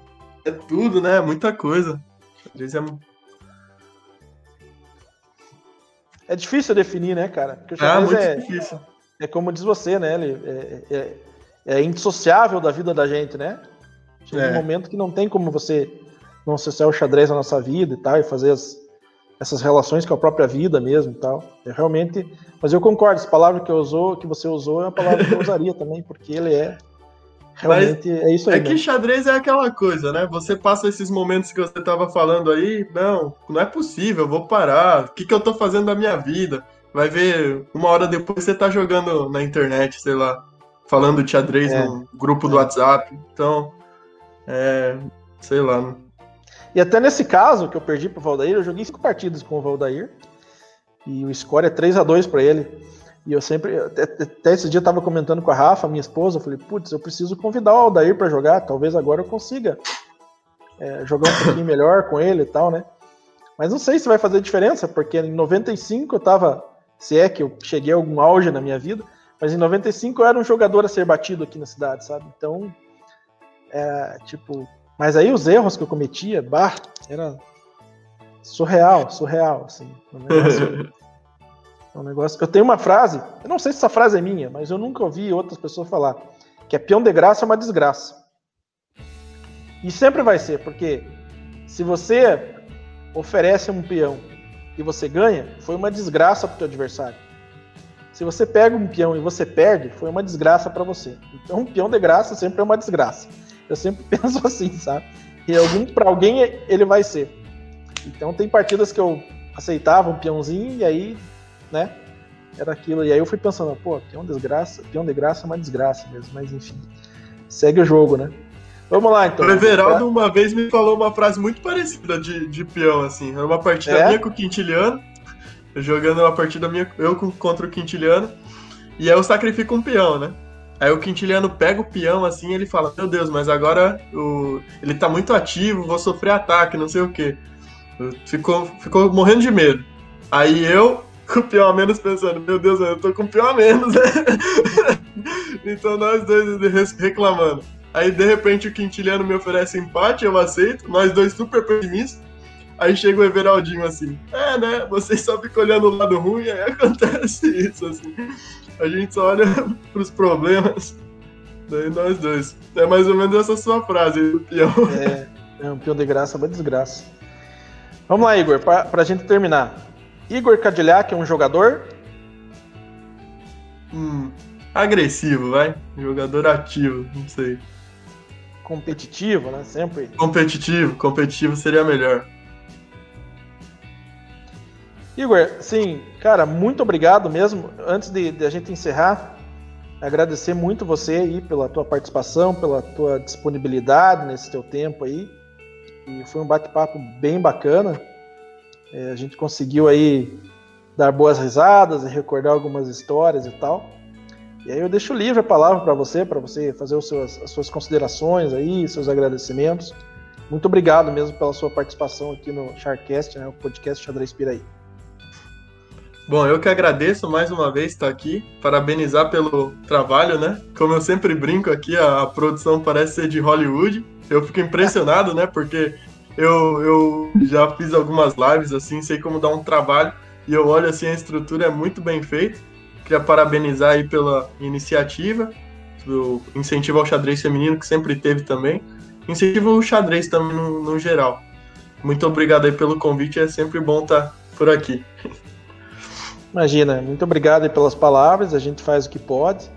é tudo, né? Muita coisa. Xadrez é. É difícil definir, né, cara? Porque o Ah, xadrez muito é, difícil. é como diz você, né? Ele é, é- é indissociável da vida da gente, né? Chega É. um momento que não tem como você não associar o xadrez à nossa vida e tal, e fazer as- essas relações com a própria vida mesmo e tal. É realmente. Mas eu concordo, essa palavra que, eu usou, que você usou é uma palavra que eu usaria também, porque ele é. Realmente é isso aí. É que né? xadrez é aquela coisa, né? Você passa esses momentos que você tava falando aí, não, não é possível, eu vou parar. O que, que eu tô fazendo da minha vida? Vai ver, uma hora depois você tá jogando na internet, sei lá, falando de xadrez É. no grupo do É. WhatsApp. Então, é, sei lá. E até nesse caso que eu perdi pro Valdair, eu joguei cinco partidas com o Valdair. E o score é 3 a 2 para ele. E eu sempre. Até, esse dia eu tava comentando com a Rafa, minha esposa. Eu falei, putz, eu preciso convidar o Aldair para jogar. Talvez agora eu consiga é, jogar um pouquinho melhor com ele e tal, né? Mas não sei se vai fazer diferença, porque em 95 eu tava. Se é que eu cheguei a algum auge na minha vida, mas em 95 eu era um jogador a ser batido aqui na cidade, sabe? Então. É, tipo, mas aí os erros que eu cometia, bah, era surreal, surreal, assim. Um negócio, um negócio- Eu tenho uma frase, eu não sei se essa frase é minha, mas eu nunca ouvi outras pessoas falar, que é peão de graça é uma desgraça. E sempre vai ser, porque se você oferece um peão e você ganha, foi uma desgraça para o teu adversário. Se você pega um peão e você perde, foi uma desgraça para você. Então, um peão de graça sempre é uma desgraça. Eu sempre penso assim, sabe? E algum para alguém ele vai ser. Então tem partidas que eu aceitava um peãozinho e aí, né? Era aquilo. E aí eu fui pensando, pô, peão desgraça, peão de graça é uma desgraça mesmo, mas enfim. Segue o jogo, né? Vamos lá então. O Everaldo uma vez me falou uma frase muito parecida de, de peão, assim. Era uma partida É? minha com o Quintiliano, jogando uma partida minha, eu contra o Quintiliano, e aí eu sacrifico um peão, né? Aí o Quintiliano pega o peão assim e ele fala: Meu Deus, mas agora o... ele tá muito ativo, vou sofrer ataque, não sei o quê. Ficou, ficou morrendo de medo. Aí eu, com o peão a menos, pensando: Meu Deus, eu tô com o peão a menos, né? então nós dois reclamando. Aí de repente o Quintiliano me oferece empate, eu aceito, nós dois super pessimistas. Aí chega o Everaldinho assim: É, né? Vocês só ficam olhando o lado ruim, aí acontece isso, assim. A gente só olha pros problemas. Daí nós dois. É mais ou menos essa sua frase do peão. É, é um peão de graça uma desgraça. Vamos lá, Igor, pra, pra gente terminar. Igor Cadillac é um jogador? Hum, agressivo, vai. Jogador ativo, não sei. competitivo, né? Sempre. Competitivo, competitivo seria melhor. Igor, sim, cara, muito obrigado mesmo. Antes de, de a gente encerrar, agradecer muito você aí pela tua participação, pela tua disponibilidade nesse teu tempo aí. E foi um bate-papo bem bacana. É, a gente conseguiu aí dar boas risadas e recordar algumas histórias e tal. E aí eu deixo livre a palavra para você, para você fazer seus, as suas considerações aí, seus agradecimentos. Muito obrigado mesmo pela sua participação aqui no Charcast, né, o podcast Xadrez Piraí. Bom, eu que agradeço mais uma vez estar aqui, parabenizar pelo trabalho, né? Como eu sempre brinco aqui, a, a produção parece ser de Hollywood. Eu fico impressionado, né? Porque eu, eu já fiz algumas lives assim, sei como dar um trabalho e eu olho assim a estrutura é muito bem feita. Queria parabenizar aí pela iniciativa, o incentivo ao xadrez feminino que sempre teve também, incentivo ao xadrez também no, no geral. Muito obrigado aí pelo convite, é sempre bom estar por aqui. Imagina, muito obrigado aí pelas palavras, a gente faz o que pode.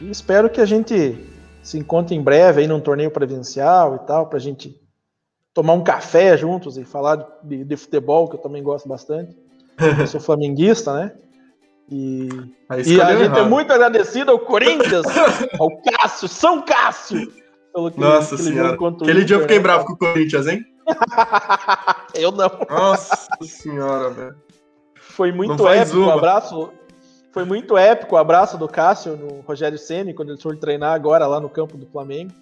E espero que a gente se encontre em breve aí num torneio provincial e tal, pra gente tomar um café juntos e falar de, de futebol, que eu também gosto bastante. Eu sou flamenguista, né? E, Aí e a gente é muito agradecido ao Corinthians, ao Cássio, São Cássio, pelo que Nossa aquele senhora. Aquele dia eu fiquei bravo com o Corinthians, hein? Eu não. Nossa senhora, velho. Foi muito épico o abraço. Foi muito épico o abraço do Cássio no Rogério Ceni quando ele foi treinar agora lá no campo do Flamengo.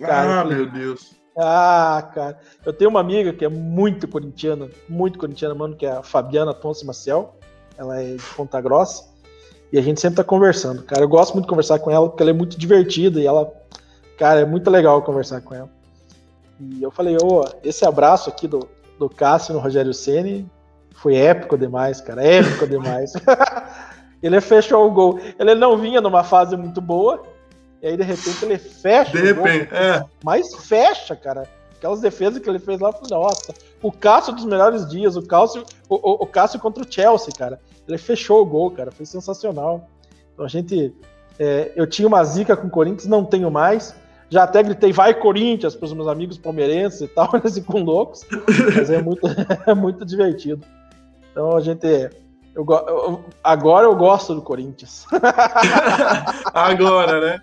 Cara, ah, meu Deus. Ah, cara. Eu tenho uma amiga que é muito corintiana, muito corintiana, mano, que é a Fabiana Tonce Maciel. Ela é de Ponta Grossa. E a gente sempre tá conversando, cara. Eu gosto muito de conversar com ela porque ela é muito divertida e ela Cara, é muito legal conversar com ela. E eu falei, ô, esse abraço aqui do, do Cássio no Rogério Ceni foi épico demais, cara, épico demais. ele fechou o gol. Ele não vinha numa fase muito boa, e aí de repente ele fecha. De repente, gol, é. Mas fecha, cara. Aquelas defesas que ele fez lá, nossa, o Cássio dos melhores dias, o Cássio, o, o, o Cássio contra o Chelsea, cara. Ele fechou o gol, cara, foi sensacional. Então a gente, é, eu tinha uma zica com o Corinthians, não tenho mais. Já até gritei, vai Corinthians, para os meus amigos palmeirenses e tal, eles ficam loucos. Mas é muito, é muito divertido. Então a gente. Eu, eu, agora eu gosto do Corinthians. agora, né?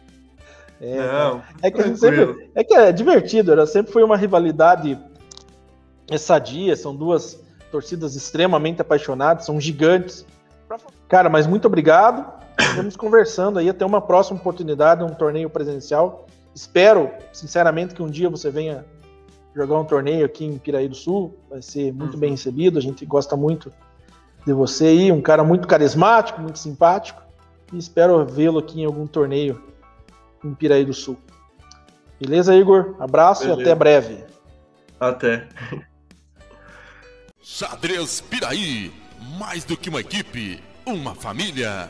É, Não, é que sempre, é que é divertido, era, sempre foi uma rivalidade sadia, são duas torcidas extremamente apaixonadas, são gigantes. Cara, mas muito obrigado. Vamos conversando aí até uma próxima oportunidade, um torneio presencial. Espero, sinceramente, que um dia você venha jogar um torneio aqui em Piraí do Sul. Vai ser muito uhum. bem recebido. A gente gosta muito de você aí, um cara muito carismático, muito simpático. E espero vê-lo aqui em algum torneio em Piraí do Sul. Beleza, Igor? Abraço Beleza. e até breve. Até. Xadrez Piraí, mais do que uma equipe, uma família.